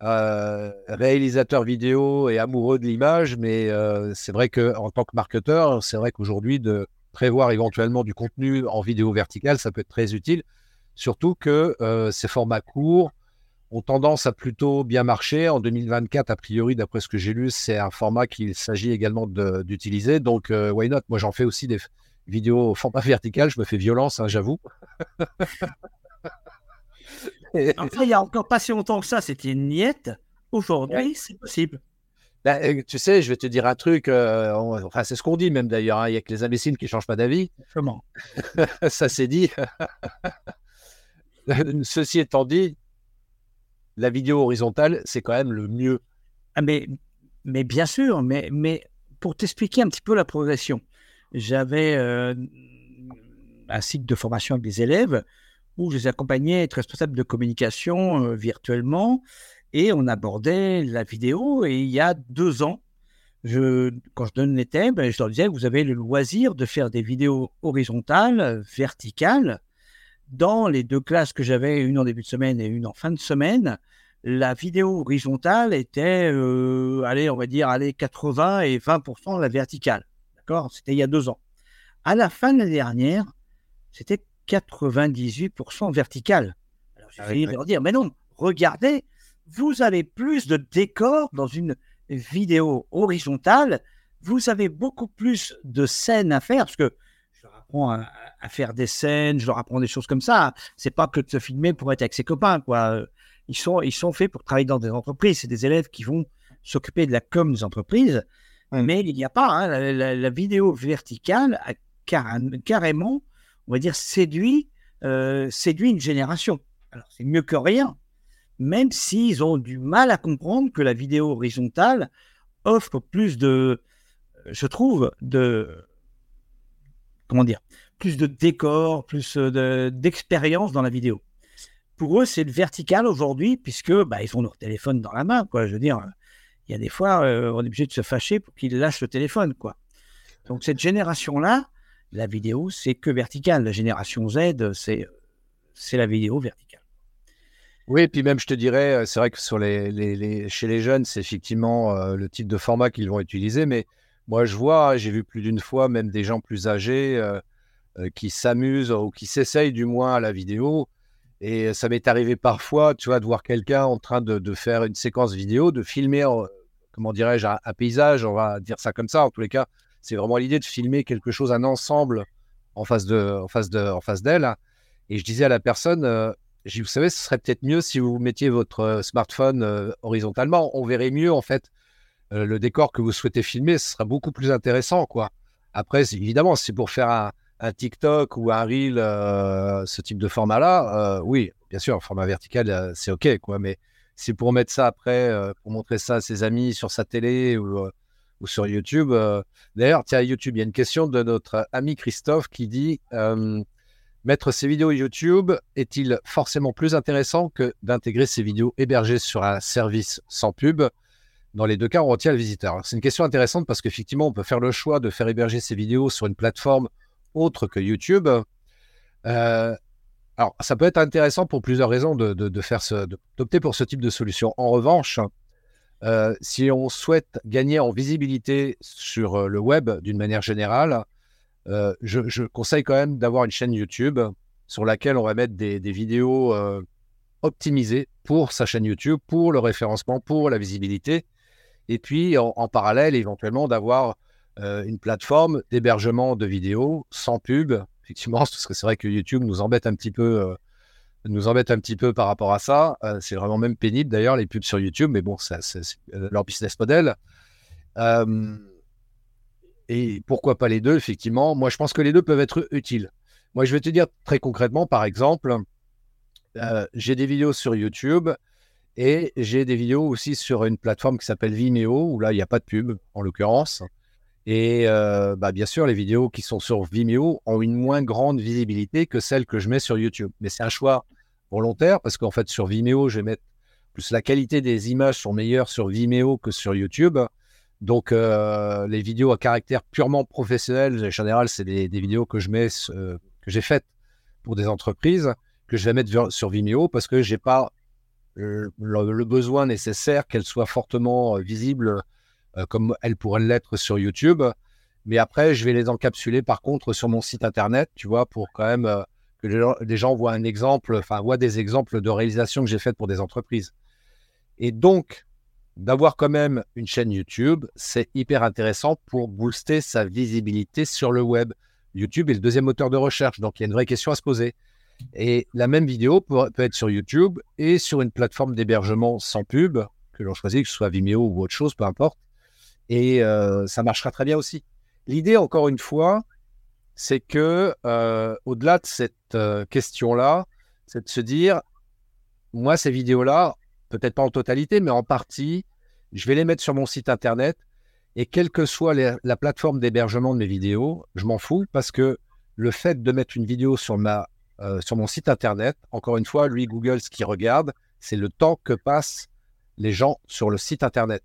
Euh, réalisateur vidéo et amoureux de l'image, mais euh, c'est vrai qu'en tant que marketeur, c'est vrai qu'aujourd'hui, de prévoir éventuellement du contenu en vidéo verticale, ça peut être très utile, surtout que euh, ces formats courts ont tendance à plutôt bien marcher. En 2024, a priori, d'après ce que j'ai lu, c'est un format qu'il s'agit également d'utiliser. Donc, why not? Moi, j'en fais aussi des vidéos au format vertical. Je me fais violence, hein, j'avoue. Enfin, il n'y a encore pas si longtemps que ça, c'était une niette. Aujourd'hui, c'est possible. Bah, euh, tu sais, je vais te dire un truc, euh, enfin, c'est ce qu'on dit même d'ailleurs, hein, il n'y a que les imbéciles qui ne changent pas d'avis. Comment Ça c'est dit. Ceci étant dit, la vidéo horizontale, c'est quand même le mieux. Ah, mais, mais bien sûr, mais, mais pour t'expliquer un petit peu la progression, j'avais euh, un cycle de formation avec des élèves où je les accompagnais être responsable de communication euh, virtuellement et on abordait la vidéo. Et il y a deux ans, je, quand je donne les thèmes, je leur disais vous avez le loisir de faire des vidéos horizontales, verticales. Dans les deux classes que j'avais, une en début de semaine et une en fin de semaine, la vidéo horizontale était, euh, allez, on va dire, allez, 80 et 20% de la verticale. D'accord? C'était il y a deux ans. À la fin de l'année dernière, c'était 98% vertical. Alors j'ai ah de leur dire, mais non, regardez, vous avez plus de décors dans une vidéo horizontale, vous avez beaucoup plus de scènes à faire, parce que je leur apprends à, faire des scènes, je leur apprends des choses comme ça. C'est pas que de se filmer pour être avec ses copains, quoi. Ils sont, ils sont faits pour travailler dans des entreprises. C'est des élèves qui vont s'occuper de la com des entreprises. Mais il n'y a pas, hein, la, vidéo verticale a carrément on va dire, séduit, euh, séduit une génération. Alors, c'est mieux que rien, même s'ils ont du mal à comprendre que la vidéo horizontale offre plus de, je trouve, de, comment dire, plus de décor, plus d'expérience dans la vidéo. Pour eux, c'est le vertical aujourd'hui, puisque bah, ils ont leur téléphone dans la main. Je veux dire, il y a des fois, euh, on est obligé de se fâcher pour qu'ils lâchent le téléphone. Donc cette génération-là, la vidéo, c'est que vertical. La génération Z, c'est la vidéo verticale. Oui, et puis même, je te dirais, euh, c'est vrai que chez les jeunes, c'est effectivement euh, le type de format qu'ils vont utiliser. Mais moi, je vois, j'ai vu plus d'une fois même des gens plus âgés euh, qui s'amusent ou qui s'essayent du moins à la vidéo. Et ça m'est arrivé parfois, tu vois, de voir quelqu'un en train de, faire une séquence vidéo, de filmer, comment dirais-je, un, paysage, on va dire ça comme ça, en tous les cas, c'est vraiment l'idée de filmer quelque chose, un ensemble en face de, en face de, en face d'elle. Et je disais à la personne, euh, vous savez, ce serait peut-être mieux si vous mettiez votre euh, smartphone euh, horizontalement. On verrait mieux en fait le décor que vous souhaitez filmer. Ce sera beaucoup plus intéressant, quoi. Après, évidemment, si pour faire un, TikTok ou un reel, ce type de format-là, oui, bien sûr, format vertical, c'est ok, quoi. Mais c'est pour mettre ça après, pour montrer ça à ses amis sur sa télé ou ou sur YouTube. Euh, d'ailleurs, tiens, YouTube, il y a une question de notre ami Christophe qui dit euh, Mettre ses vidéos YouTube est-il forcément plus intéressant que d'intégrer ses vidéos hébergées sur un service sans pub? Dans les deux cas, on retient le visiteur. C'est une question intéressante parce qu'effectivement, on peut faire le choix de faire héberger ses vidéos sur une plateforme autre que YouTube. Euh, alors, ça peut être intéressant pour plusieurs raisons de, faire d'opter pour ce type de solution. En revanche, euh, si on souhaite gagner en visibilité sur euh, le web d'une manière générale, euh, je, conseille quand même d'avoir une chaîne YouTube sur laquelle on va mettre des, vidéos optimisées pour sa chaîne YouTube, pour le référencement, pour la visibilité. Et puis, en, parallèle, éventuellement, d'avoir euh, une plateforme d'hébergement de vidéos sans pub, effectivement, parce que c'est vrai que YouTube nous embête un petit peu, euh, nous embête un petit peu par rapport à ça. Euh, c'est vraiment même pénible d'ailleurs les pubs sur YouTube, mais bon, c'est leur business model. Et pourquoi pas les deux, effectivement Moi, je pense que les deux peuvent être utiles. Moi, je vais te dire très concrètement, par exemple, j'ai des vidéos sur YouTube et j'ai des vidéos aussi sur une plateforme qui s'appelle Vimeo, où là, il n'y a pas de pub, en l'occurrence. Et bah, bien sûr, les vidéos qui sont sur Vimeo ont une moins grande visibilité que celles que je mets sur YouTube. Mais c'est un choix volontaire parce qu'en fait, sur Vimeo, je vais mettre plus la qualité des images sont meilleures sur Vimeo que sur YouTube. Donc, les vidéos à caractère purement professionnel, en général, c'est des, vidéos que je mets, que j'ai faites pour des entreprises, que je vais mettre sur Vimeo parce que j'ai pas le, besoin nécessaire qu'elles soient fortement visibles euh, comme elles pourraient l'être sur YouTube. Mais après, je vais les encapsuler par contre sur mon site internet, tu vois, pour quand même euh, que les gens, voient un exemple, enfin, voient des exemples de réalisations que j'ai faites pour des entreprises. Et donc, d'avoir quand même une chaîne YouTube, c'est hyper intéressant pour booster sa visibilité sur le web. YouTube est le deuxième moteur de recherche, donc il y a une vraie question à se poser. Et la même vidéo peut, être sur YouTube et sur une plateforme d'hébergement sans pub, que l'on choisit, que ce soit Vimeo ou autre chose, peu importe. Et euh, ça marchera très bien aussi. L'idée, encore une fois, c'est que euh, au-delà de cette euh, question-là, c'est de se dire, moi, ces vidéos-là, peut-être pas en totalité, mais en partie, je vais les mettre sur mon site internet. Et quelle que soit la plateforme d'hébergement de mes vidéos, je m'en fous parce que le fait de mettre une vidéo sur, ma, sur mon site internet, encore une fois, lui, Google, ce qu'il regarde, c'est le temps que passent les gens sur le site internet.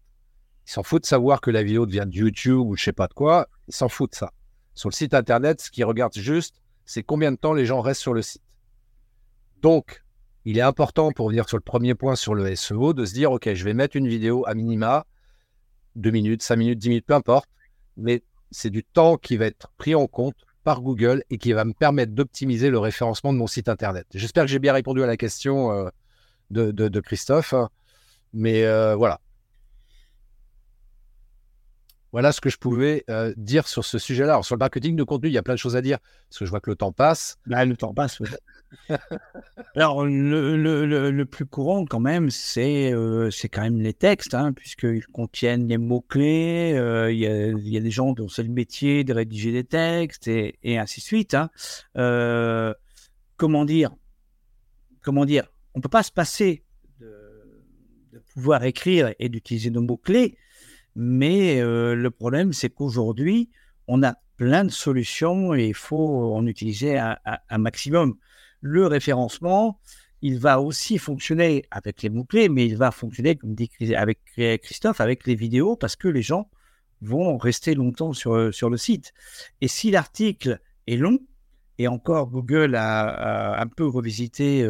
Il s'en fout de savoir que la vidéo devient de YouTube ou je sais pas de quoi. Il s'en fout de ça. Sur le site internet, ce qu'il regarde juste, c'est combien de temps les gens restent sur le site. Donc, il est important pour venir sur le premier point sur le SEO de se dire, OK, je vais mettre une vidéo à minima, 2 minutes, 5 minutes, 10 minutes, peu importe, mais c'est du temps qui va être pris en compte par Google et qui va me permettre d'optimiser le référencement de mon site internet. J'espère que j'ai bien répondu à la question euh, de, Christophe, mais euh, voilà, voilà ce que je pouvais euh, dire sur ce sujet-là. Alors, sur le marketing de contenu, il y a plein de choses à dire, parce que je vois que le temps passe. Bah, le temps passe, oui. Alors, le, plus courant, quand même, c'est euh, quand même les textes, hein, puisqu'ils contiennent les mots-clés. Euh, il y, a des gens dont c'est le métier de rédiger des textes, et, ainsi de suite. Hein. comment dire Comment dire On ne peut pas se passer de pouvoir écrire et d'utiliser nos mots-clés mais le problème, c'est qu'aujourd'hui, on a plein de solutions et il faut en utiliser un, maximum. Le référencement, il va aussi fonctionner avec les mots-clés, mais il va fonctionner, comme dit avec Christophe, avec les vidéos, parce que les gens vont rester longtemps sur, sur le site. Et si l'article est long, et encore Google a, un peu revisité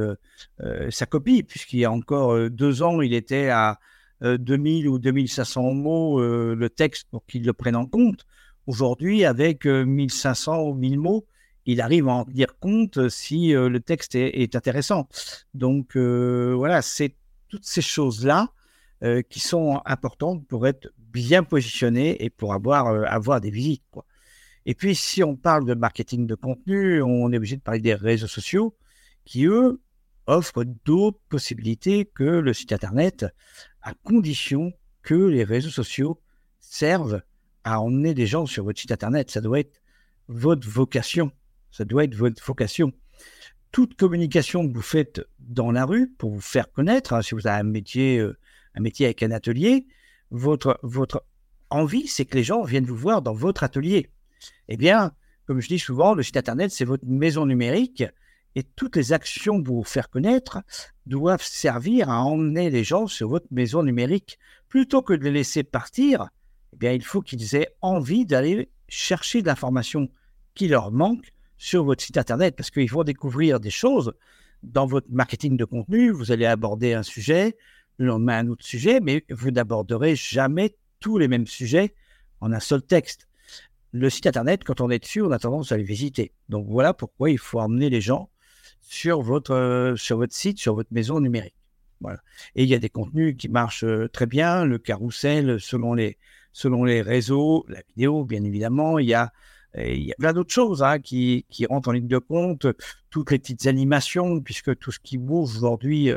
sa copie, puisqu'il y a encore deux ans, il était à 2000 euh, ou 2500 mots euh, le texte pour qu'ils le prennent en compte. Aujourd'hui, avec 1500 euh, ou 1000 mots, il arrive à en tenir compte si le texte est, intéressant. Donc voilà, c'est toutes ces choses-là qui sont importantes pour être bien positionné et pour avoir, avoir des visites. Et puis, si on parle de marketing de contenu, on est obligé de parler des réseaux sociaux qui, eux, offrent d'autres possibilités que le site Internet à condition que les réseaux sociaux servent à emmener des gens sur votre site internet. Ça doit être votre vocation. Ça doit être votre vocation. Toute communication que vous faites dans la rue pour vous faire connaître, hein, si vous avez un métier, euh, un métier avec un atelier, votre, votre envie, c'est que les gens viennent vous voir dans votre atelier. Eh bien, comme je dis souvent, le site internet, c'est votre maison numérique et toutes les actions pour vous faire connaître doivent servir à emmener les gens sur votre maison numérique. Plutôt que de les laisser partir, eh bien, il faut qu'ils aient envie d'aller chercher de l'information qui leur manque sur votre site Internet parce qu'ils vont découvrir des choses dans votre marketing de contenu. Vous allez aborder un sujet, le lendemain un autre sujet, mais vous n'aborderez jamais tous les mêmes sujets en un seul texte. Le site Internet, quand on est dessus, on a tendance à le visiter. Donc voilà pourquoi il faut emmener les gens sur votre, sur votre site, sur votre maison numérique. Voilà. Et il y a des contenus qui marchent très bien, le carrousel selon les, selon les réseaux, la vidéo, bien évidemment. Il y a, il y a plein d'autres choses hein, qui, qui, rentrent en ligne de compte, toutes les petites animations, puisque tout ce qui bouge aujourd'hui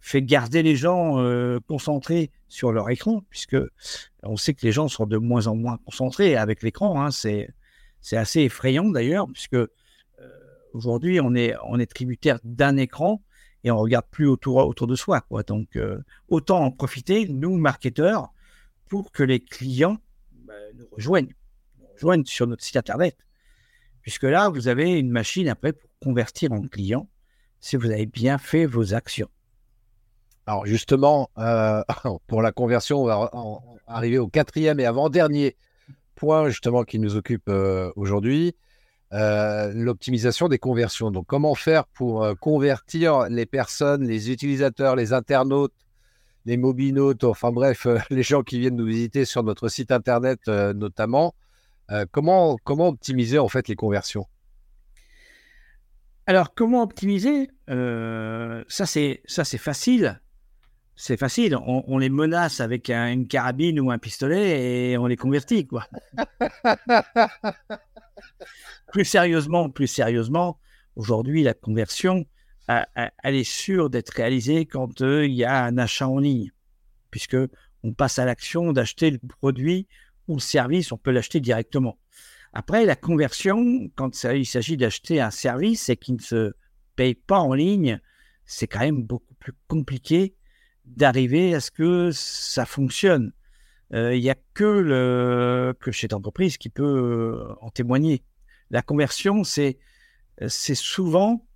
fait garder les gens concentrés sur leur écran, puisque on sait que les gens sont de moins en moins concentrés avec l'écran. Hein, c'est c'est assez effrayant d'ailleurs, puisque aujourd'hui on est on est tributaire d'un écran et on regarde plus autour autour de soi. Quoi. Donc autant en profiter nous marketeurs pour que les clients bah, nous rejoignent, sur notre site internet, puisque là vous avez une machine après pour convertir en client si vous avez bien fait vos actions. Alors justement, euh, pour la conversion, on va arriver au quatrième et avant-dernier point justement qui nous occupe euh, aujourd'hui, euh, l'optimisation des conversions. Donc comment faire pour convertir les personnes, les utilisateurs, les internautes, les mobinautes, enfin bref, les gens qui viennent nous visiter sur notre site internet notamment. Comment, comment optimiser en fait les conversions? Alors, comment optimiser? Ça, c'est ça, c'est facile c'est facile. On, les menace avec une carabine ou un pistolet et on les convertit, quoi. plus sérieusement, plus sérieusement, aujourd'hui, la conversion, elle est sûre d'être réalisée quand euh, il y a un achat en ligne, puisque on passe à l'action d'acheter le produit ou service, on peut l'acheter directement. Après, la conversion, quand il s'agit d'acheter un service et qui ne se paye pas en ligne, c'est quand même beaucoup plus compliqué d'arriver à ce que ça fonctionne. Euh, il n'y a que, le, que cette entreprise qui peut euh, en témoigner. La conversion, c'est, c'est souvent.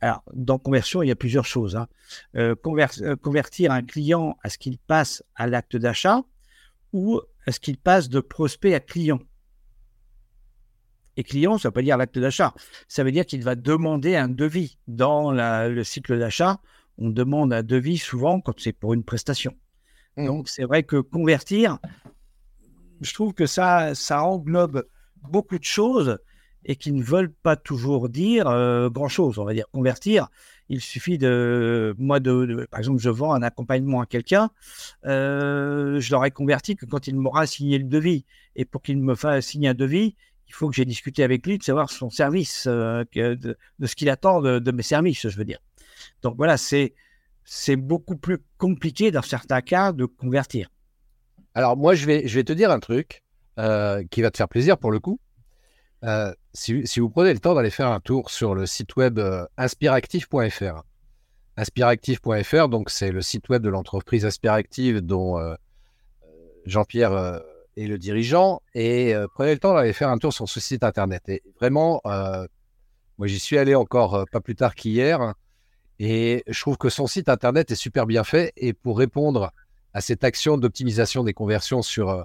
Alors, dans conversion, il y a plusieurs choses. Hein. Euh, convertir un client à ce qu'il passe à l'acte d'achat ou à ce qu'il passe de prospect à client. Et client, ça ne veut pas dire l'acte d'achat. Ça veut dire qu'il va demander un devis dans le cycle d'achat on demande un devis souvent quand c'est pour une prestation. Mmh. Donc, c'est vrai que convertir, je trouve que ça, ça englobe beaucoup de choses et qui ne veulent pas toujours dire euh, grand-chose. On va dire convertir, il suffit de, moi, de, par exemple, je vends un accompagnement à quelqu'un, euh, je l'aurais converti que quand il m'aura signé le devis. Et pour qu'il me fasse signer un devis, il faut que j'ai discuté avec lui de savoir son service, euh, de, ce qu'il attend de, mes services, je veux dire. Donc voilà, c'est c'est beaucoup plus compliqué dans certains cas de convertir. Alors moi, je vais, je vais te dire un truc euh, qui va te faire plaisir pour le coup. Euh, si, vous prenez le temps d'aller faire un tour sur le site web euh, inspireactive.fr. Inspireactive.fr, donc c'est le site web de l'entreprise Inspireactive dont Jean-Pierre est le dirigeant. Et prenez le temps d'aller faire un tour sur ce site internet. Et vraiment, moi j'y suis allé encore pas plus tard qu'hier. Et je trouve que son site internet est super bien fait. Et pour répondre à cette action d'optimisation des conversions sur, euh,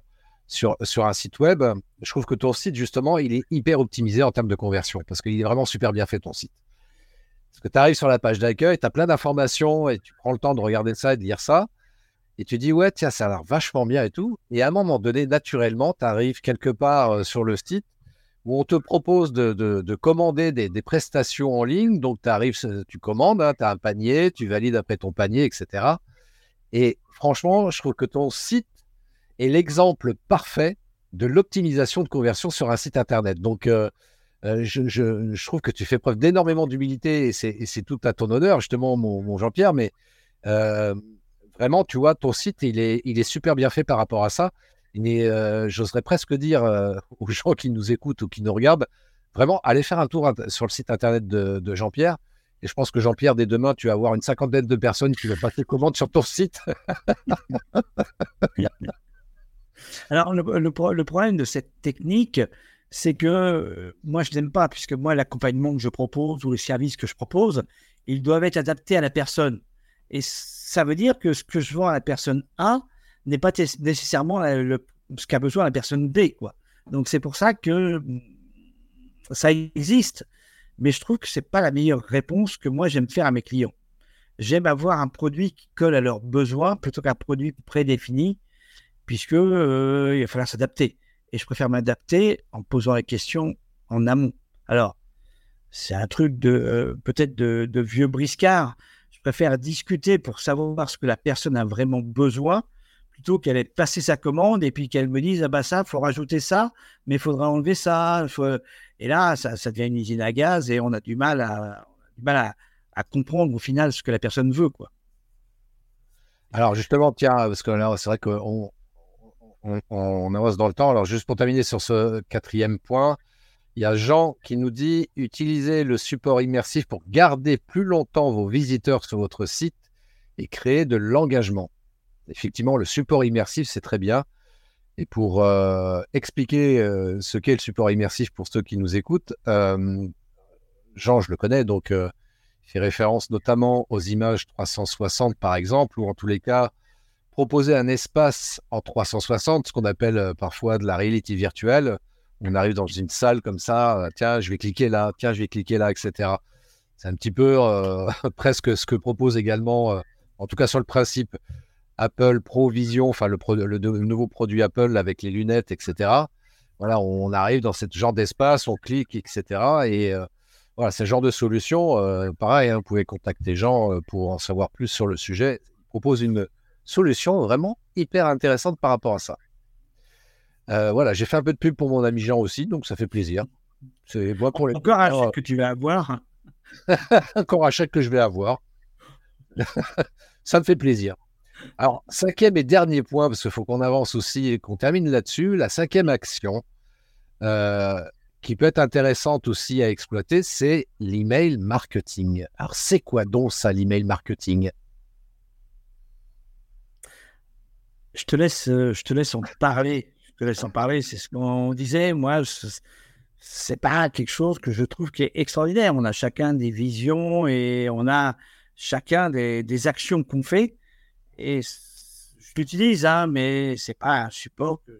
sur, un site web, je trouve que ton site, justement, il est hyper optimisé en termes de conversion parce qu'il est vraiment super bien fait, ton site. Parce que tu arrives sur la page d'accueil, tu as plein d'informations et tu prends le temps de regarder ça et de lire ça. Et tu dis, ouais, tiens, ça a l'air vachement bien et tout. Et à un moment donné, naturellement, tu arrives quelque part euh, sur le site où on te propose de, commander des, prestations en ligne. Donc, tu arrives, tu commandes, hein, tu as un panier, tu valides après ton panier, etc. Et franchement, je trouve que ton site est l'exemple parfait de l'optimisation de conversion sur un site Internet. Donc, euh, euh, je, trouve que tu fais preuve d'énormément d'humilité et c'est tout à ton honneur, justement, mon, Jean-Pierre. Mais euh, vraiment, tu vois, ton site, il est, super bien fait par rapport à ça. Mais euh, j'oserais presque dire aux gens qui nous écoutent ou qui nous regardent, vraiment, allez faire un tour sur le site internet de, Jean-Pierre. Et je pense que Jean-Pierre, dès demain, tu vas avoir une cinquantaine de personnes qui vont passer commande sur ton site. Alors, le, problème de cette technique, c'est que euh, moi, je n'aime pas, puisque moi, l'accompagnement que je propose ou les services que je propose, ils doivent être adaptés à la personne. Et ça veut dire que ce que je vends à la personne A, n'est pas nécessairement ce qu'a besoin la personne B. Donc c'est pour ça que mm, ça existe, mais je trouve que c'est pas la meilleure réponse que moi j'aime faire à mes clients. J'aime avoir un produit qui colle à leurs besoins plutôt qu'un produit prédéfini, puisque euh, il va falloir s'adapter. Et je préfère m'adapter en posant les questions en amont. Alors, c'est un truc de euh, peut-être de, vieux briscard préfère discuter pour savoir ce que la personne a vraiment besoin plutôt qu'elle ait passé sa commande et puis qu'elle me dise ah bah ça faut rajouter ça mais il faudra enlever ça et là ça, devient une usine à gaz et on a du mal à du mal à, comprendre au final ce que la personne veut quoi alors justement tiens parce que là c'est vrai qu'on on, avance dans le temps alors juste pour terminer sur ce quatrième point il y a Jean qui nous dit utilisez le support immersif pour garder plus longtemps vos visiteurs sur votre site et créer de l'engagement. Effectivement, le support immersif, c'est très bien. Et pour euh, expliquer euh, ce qu'est le support immersif pour ceux qui nous écoutent, euh, Jean, je le connais, donc il fait référence notamment aux images 360 par exemple, ou en tous les cas, proposer un espace en 360, ce qu'on appelle parfois de la réalité virtuelle, on arrive dans une salle comme ça, euh, tiens, je vais cliquer là, tiens, je vais cliquer là, etc. C'est un petit peu euh, presque ce que propose également, euh, en tout cas sur le principe, Apple Pro Vision, enfin le, nouveau produit Apple avec les lunettes, etc. Voilà, on arrive dans ce genre d'espace, on clique, etc. Et voilà, c'est genre de solution. pareil, hein, vous pouvez contacter Jean pour en savoir plus sur le sujet. Il propose une solution vraiment hyper intéressante par rapport à ça. Euh, voilà, j'ai fait un peu de pub pour mon ami Jean aussi, donc ça fait plaisir. C'est moi pour les. Encore un chèque que tu vas avoir. Encore un chèque que je vais avoir. ça me fait plaisir. Alors, cinquième et dernier point, parce qu'il faut qu'on avance aussi et qu'on termine là-dessus. La cinquième action, euh, qui peut être intéressante aussi à exploiter, c'est l'email marketing. Alors, c'est quoi donc ça, l'email marketing? Je te, laisse, euh, je te laisse en parler te laisse en parler. C'est ce qu'on disait. Moi, c'est pas quelque chose que je trouve qui est extraordinaire. On a chacun des visions et on a chacun des, actions qu'on fait. Et je l'utilise, hein, mais c'est pas un support que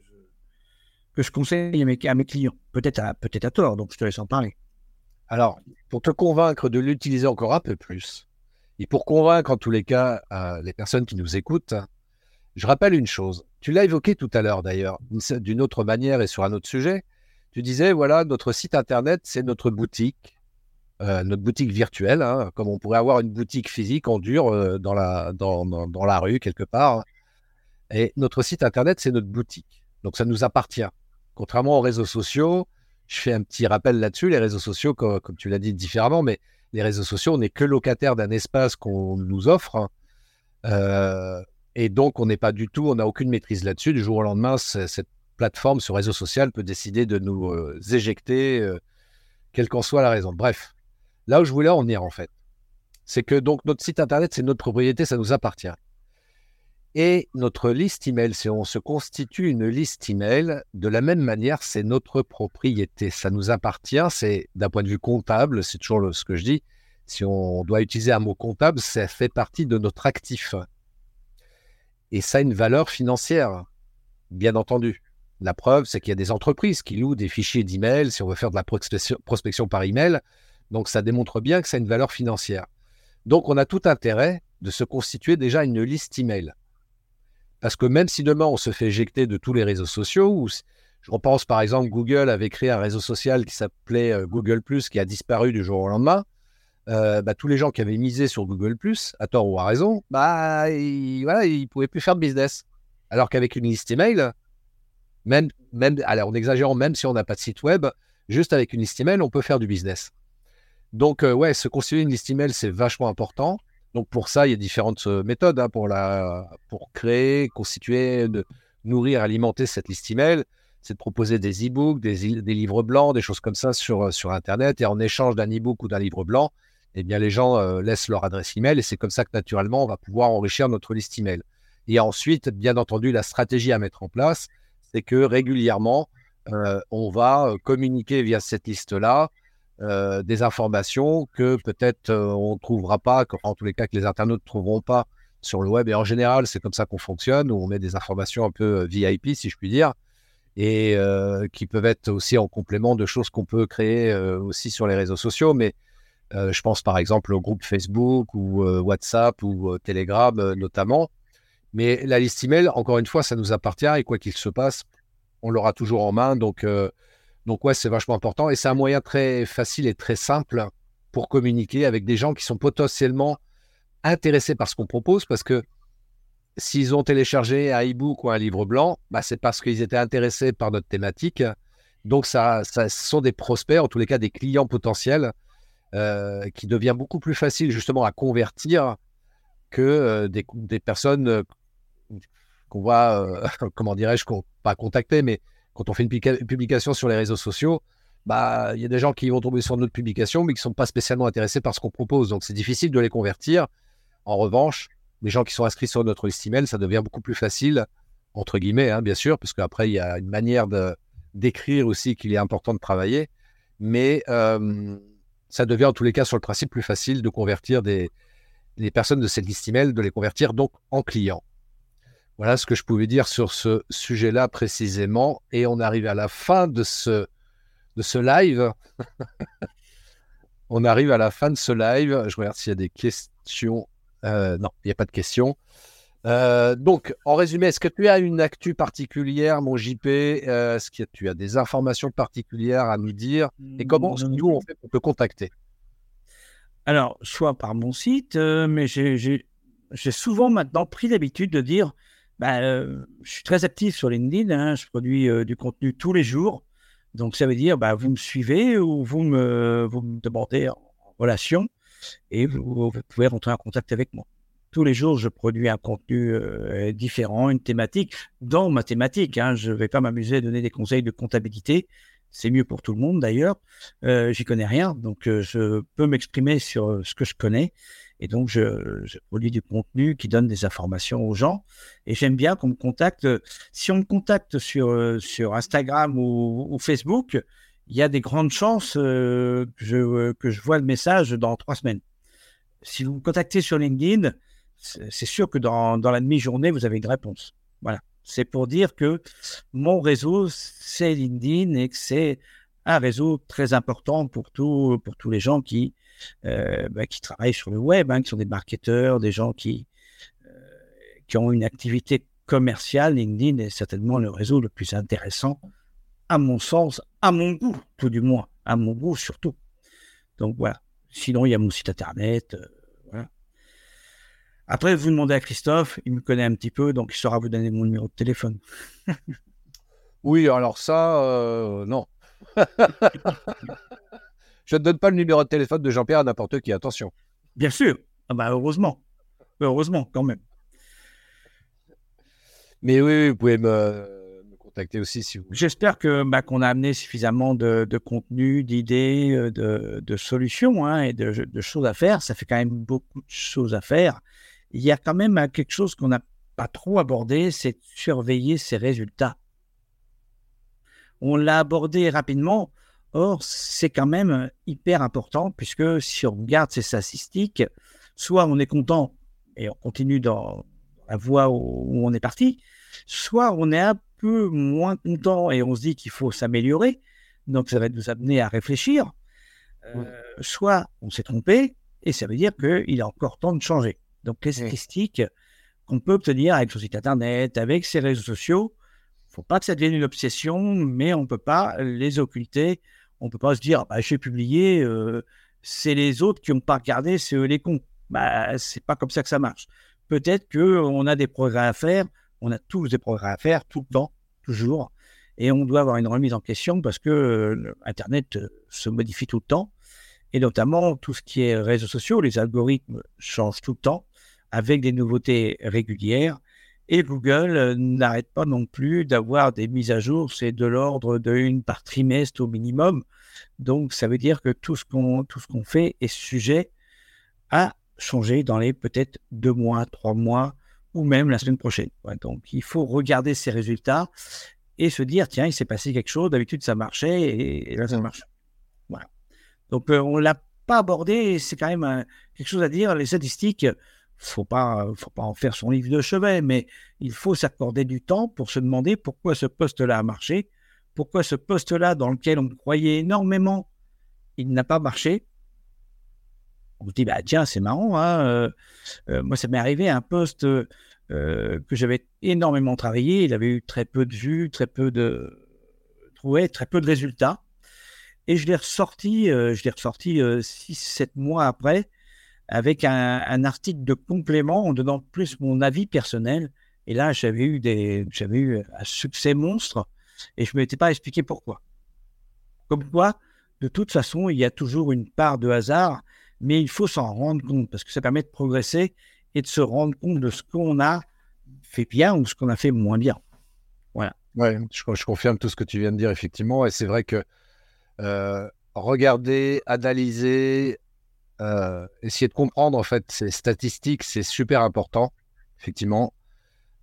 je, je conseille à mes, à mes clients. Peut-être à, peut à tort, donc je te laisse en parler. Alors, pour te convaincre de l'utiliser encore un peu plus, et pour convaincre en tous les cas euh, les personnes qui nous écoutent, je rappelle une chose. Tu l'as évoqué tout à l'heure d'ailleurs, d'une autre manière et sur un autre sujet. Tu disais, voilà, notre site internet, c'est notre boutique, euh, notre boutique virtuelle, hein, comme on pourrait avoir une boutique physique en dur euh, dans, la, rue quelque part. Et notre site internet, c'est notre boutique. Donc ça nous appartient. Contrairement aux réseaux sociaux, je fais un petit rappel là-dessus. Les réseaux sociaux, comme, tu l'as dit différemment, mais les réseaux sociaux, on n'est que locataire d'un espace qu'on nous offre. Hein. Euh, et donc, on n'est pas du tout, on n'a aucune maîtrise là-dessus. Du jour au lendemain, cette plateforme, ce réseau social peut décider de nous euh, éjecter, euh, quelle qu'en soit la raison. Bref, là où je voulais en venir, en fait, c'est que donc notre site internet, c'est notre propriété, ça nous appartient. Et notre liste email, si on se constitue une liste email, de la même manière, c'est notre propriété. Ça nous appartient. C'est d'un point de vue comptable, c'est toujours ce que je dis. Si on doit utiliser un mot comptable, ça fait partie de notre actif. Et ça a une valeur financière, bien entendu. La preuve, c'est qu'il y a des entreprises qui louent des fichiers d'email si on veut faire de la prospection par email. Donc ça démontre bien que ça a une valeur financière. Donc on a tout intérêt de se constituer déjà une liste email. Parce que même si demain on se fait éjecter de tous les réseaux sociaux, ou je repense par exemple Google avait créé un réseau social qui s'appelait euh, Google ⁇ qui a disparu du jour au lendemain, euh, bah, tous les gens qui avaient misé sur Google, à tort ou à raison, bah, ils, voilà, ils pouvaient plus faire de business. Alors qu'avec une liste email, même, même, alors en exagérant, même si on n'a pas de site web, juste avec une liste email, on peut faire du business. Donc, euh, ouais, se constituer une liste email, c'est vachement important. Donc, pour ça, il y a différentes euh, méthodes hein, pour, la, pour créer, constituer, nourrir, alimenter cette liste email. C'est de proposer des e-books, des, des, livres blancs, des choses comme ça sur, sur Internet. Et en échange d'un e-book ou d'un livre blanc, eh bien, les gens euh, laissent leur adresse email et c'est comme ça que naturellement, on va pouvoir enrichir notre liste email. Et ensuite, bien entendu, la stratégie à mettre en place, c'est que régulièrement, euh, on va euh, communiquer via cette liste-là des informations que peut-être on ne trouvera pas, en tous les cas que les internautes ne trouveront pas sur le web. Et en général, c'est comme ça qu'on fonctionne, où on met des informations un peu VIP, si je puis dire, et qui peuvent être aussi en complément de choses qu'on peut créer aussi sur les réseaux sociaux. Mais euh, je pense par exemple au groupe Facebook ou euh, WhatsApp ou euh, Telegram notamment. Mais la liste email, encore une fois, ça nous appartient et quoi qu'il se passe, on l'aura toujours en main. Donc, donc ouais, c'est vachement important et c'est un moyen très facile et très simple pour communiquer avec des gens qui sont potentiellement intéressés par ce qu'on propose parce que s'ils ont téléchargé un e-book ou un livre blanc, bah, c'est parce qu'ils étaient intéressés par notre thématique. Donc, ça, ça sont des prospects, en tous les cas des clients potentiels, euh, qui devient beaucoup plus facile justement à convertir que euh, des, personnes euh, qu'on voit, comment dirais-je, qu'on pas contacter, mais quand on fait une publication sur les réseaux sociaux, bah, il y a des gens qui vont tomber sur notre publication, mais qui ne sont pas spécialement intéressés par ce qu'on propose. Donc, c'est difficile de les convertir. En revanche, les gens qui sont inscrits sur notre liste email, ça devient beaucoup plus facile, entre guillemets, hein, bien sûr, parce qu'après, il y a une manière d'écrire aussi qu'il est important de travailler. Mais ça devient en tous les cas, sur le principe, plus facile de convertir des, les personnes de cette liste email, de les convertir donc en clients. Voilà ce que je pouvais dire sur ce sujet-là précisément. Et on arrive à la fin de ce, de ce live. on arrive à la fin de ce live. Je regarde s'il y a des questions. Euh, non, il n'y a pas de questions. Euh, donc, en résumé, est-ce que tu as une actu particulière, mon JP euh, Est-ce que tu as des informations particulières à nous dire Et comment mmh, nous on fait pour te contacter? Alors, soit par mon site, mais j'ai souvent maintenant pris l'habitude de dire bah, je suis très actif sur LinkedIn, hein, je produis du contenu tous les jours. Donc, ça veut dire, bah, vous me suivez ou vous me, vous me demandez en relation et vous, pouvez rentrer en contact avec moi. Tous les jours, je produis un contenu euh, différent, une thématique, dans ma thématique. Hein. Je ne vais pas m'amuser à donner des conseils de comptabilité. C'est mieux pour tout le monde d'ailleurs. Euh, J'y connais rien, donc euh, je peux m'exprimer sur ce que je connais. Et donc, je, je, produis du contenu qui donne des informations aux gens. Et j'aime bien qu'on me contacte. Si on me contacte sur, euh, sur Instagram ou, Facebook, il y a des grandes chances euh, que, je, que je vois le message dans trois semaines. Si vous me contactez sur LinkedIn, c'est sûr que dans, dans la demi-journée, vous avez une réponse. Voilà. C'est pour dire que mon réseau, c'est LinkedIn et que c'est un réseau très important pour, pour tous les gens qui, euh, bah, qui travaillent sur le web, hein, qui sont des marketeurs, des gens qui, euh, qui ont une activité commerciale. LinkedIn est certainement le réseau le plus intéressant, à mon sens, à mon goût, tout du moins, à mon goût surtout. Donc voilà. Sinon, il y a mon site internet. Euh. Après, vous demandez à Christophe, il me connaît un petit peu, donc il saura vous donner mon numéro de téléphone. oui, alors ça, non. Je ne donne pas le numéro de téléphone de Jean-Pierre à n'importe qui, attention. Bien sûr. Ah bah heureusement. Heureusement, quand même. Mais oui, vous pouvez me, contacter aussi si vous J'espère que bah, qu'on a amené suffisamment de, contenu, d'idées, euh, de, solutions hein, et de, choses à faire. Ça fait quand même beaucoup de choses à faire. Il y a quand même euh, quelque chose qu'on n'a pas trop abordé, c'est surveiller ses résultats. On l'a abordé rapidement. Or, c'est quand même euh, hyper important puisque si on regarde ces statistiques, soit on est content et on continue dans la voie où on est parti, soit on est un peu moins content et on se dit qu'il faut s'améliorer. Donc, ça va nous amener à réfléchir. Euh, soit on s'est trompé et ça veut dire qu'il est encore temps de changer. Donc, les statistiques qu'on peut obtenir avec son site internet, avec ses réseaux sociaux, il ne faut pas que ça devienne une obsession, mais on ne peut pas les occulter on peut pas se dire, bah, j'ai publié, euh, c'est les autres qui n'ont pas regardé, c'est eux les cons. Bah, c'est pas comme ça que ça marche. Peut-être qu'on a des progrès à faire, on a tous des progrès à faire, tout le temps, toujours, et on doit avoir une remise en question parce que euh, Internet euh, se modifie tout le temps, et notamment tout ce qui est réseaux sociaux, les algorithmes changent tout le temps, avec des nouveautés régulières, et Google euh, n'arrête pas non plus d'avoir des mises à jour, c'est de l'ordre d'une par trimestre au minimum. Donc ça veut dire que tout ce qu'on tout ce qu'on fait est sujet à changer dans les peut-être deux mois, trois mois ou même la semaine prochaine. donc il faut regarder ces résultats et se dire tiens il s'est passé quelque chose. D'habitude ça marchait et, là ça marche. Voilà. Donc euh, on l'a pas abordé. C'est quand même euh, quelque chose à dire. Les statistiques faut pas, faut pas en faire son livre de chevet, mais il faut s'accorder du temps pour se demander pourquoi ce poste-là a marché, pourquoi ce poste-là dans lequel on croyait énormément, il n'a pas marché. On se dit, bah tiens, c'est marrant, hein, euh, euh, moi ça m'est arrivé un poste euh, que j'avais énormément travaillé, il avait eu très peu de vues, très peu de, trouvé très peu de résultats, et je l'ai ressorti, je l'ai ressorti 6-7 mois après, avec un, article de complément en donnant plus mon avis personnel. Et là, j'avais eu, des, j'avais eu un succès monstre et je ne m'étais pas expliqué pourquoi. Comme quoi, de toute façon, il y a toujours une part de hasard, mais il faut s'en rendre compte parce que ça permet de progresser et de se rendre compte de ce qu'on a fait bien ou ce qu'on a fait moins bien. Voilà. Ouais, je, confirme tout ce que tu viens de dire, effectivement. Et c'est vrai que euh, regarder, analyser, euh, essayer de comprendre en fait ces statistiques, c'est super important, effectivement.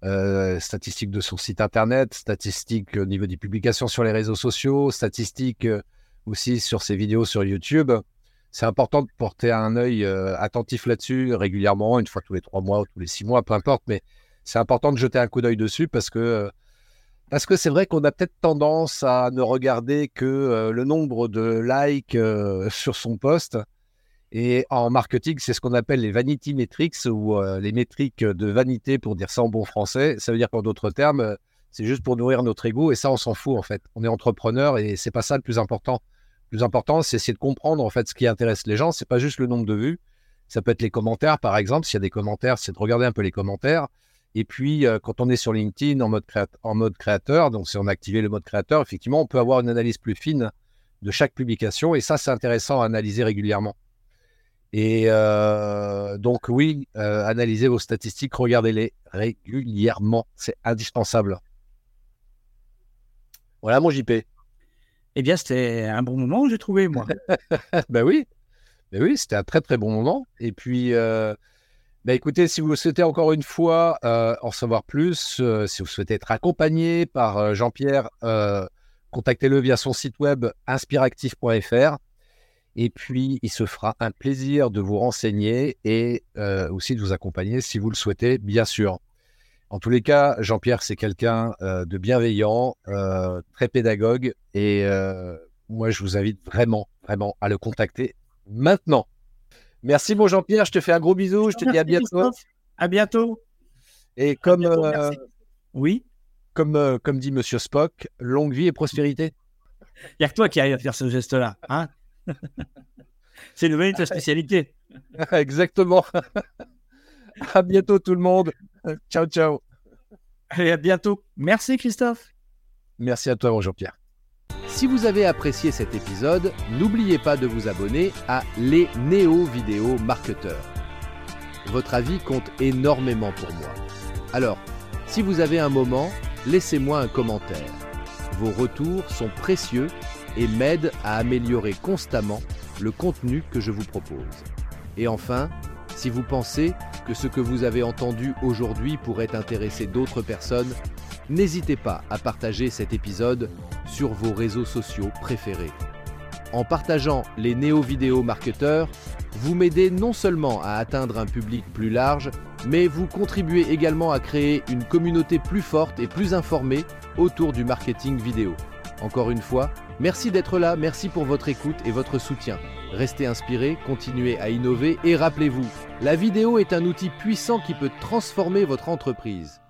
Euh, statistiques de son site internet, statistiques au niveau des publications sur les réseaux sociaux, statistiques aussi sur ses vidéos sur YouTube. C'est important de porter un œil attentif là-dessus régulièrement, une fois tous les trois mois ou tous les six mois, peu importe, mais c'est important de jeter un coup d'œil dessus parce que parce que c'est vrai qu'on a peut-être tendance à ne regarder que euh, le nombre de likes euh, sur son post. Et en marketing, c'est ce qu'on appelle les vanity metrics ou euh, les métriques de vanité pour dire ça en bon français. Ça veut dire qu'en d'autres termes, c'est juste pour nourrir notre ego et ça, on s'en fout en fait. On est entrepreneur et c'est pas ça le plus important. Le plus important, c'est de comprendre en fait ce qui intéresse les gens. C'est pas juste le nombre de vues. Ça peut être les commentaires, par exemple. S'il y a des commentaires, c'est de regarder un peu les commentaires. Et puis, euh, quand on est sur LinkedIn en mode, en mode créateur, donc si on a activé le mode créateur, effectivement, on peut avoir une analyse plus fine de chaque publication. Et ça, c'est intéressant à analyser régulièrement. Et euh, donc, oui, euh, analysez vos statistiques, regardez-les régulièrement. C'est indispensable. Voilà mon JP. Eh bien, c'était un bon moment, j'ai trouvé, moi. ben oui. Ben oui, c'était un très, très bon moment. Et puis, bah, écoutez, si vous souhaitez encore une fois euh, en savoir plus, euh, si vous souhaitez être accompagné par euh, Jean-Pierre, contactez-le via son site web inspireactif.fr. Et puis, il se fera un plaisir de vous renseigner et aussi de vous accompagner si vous le souhaitez, bien sûr. En tous les cas, Jean-Pierre, c'est quelqu'un de bienveillant, très pédagogue. Et moi, je vous invite vraiment, vraiment à le contacter maintenant. Merci, mon Jean-Pierre. Je te fais un gros bisou. Je te dis à bientôt. À bientôt. Et comme, euh, oui, comme, euh, comme dit Monsieur Spock, longue vie et prospérité. Il n'y a que toi qui arrive à faire ce geste-là. Hein? C'est devenu ta spécialité. Exactement. à bientôt, tout le monde. Ciao, ciao. Allez, à bientôt. Merci, Christophe. Merci à toi, mon Jean-Pierre. Si vous avez apprécié cet épisode, n'oubliez pas de vous abonner à Les Néo Vidéo Marketeurs. Votre avis compte énormément pour moi. Alors, si vous avez un moment, laissez-moi un commentaire. Vos retours sont précieux et m'aident à améliorer constamment le contenu que je vous propose. Et enfin, si vous pensez que ce que vous avez entendu aujourd'hui pourrait intéresser d'autres personnes, n'hésitez pas à partager cet épisode sur vos réseaux sociaux préférés. En partageant les néo-vidéo marketeurs, vous m'aidez non seulement à atteindre un public plus large, mais vous contribuez également à créer une communauté plus forte et plus informée autour du marketing vidéo. Encore une fois, merci d'être là, merci pour votre écoute et votre soutien. Restez inspirés, continuez à innover et rappelez-vous, la vidéo est un outil puissant qui peut transformer votre entreprise.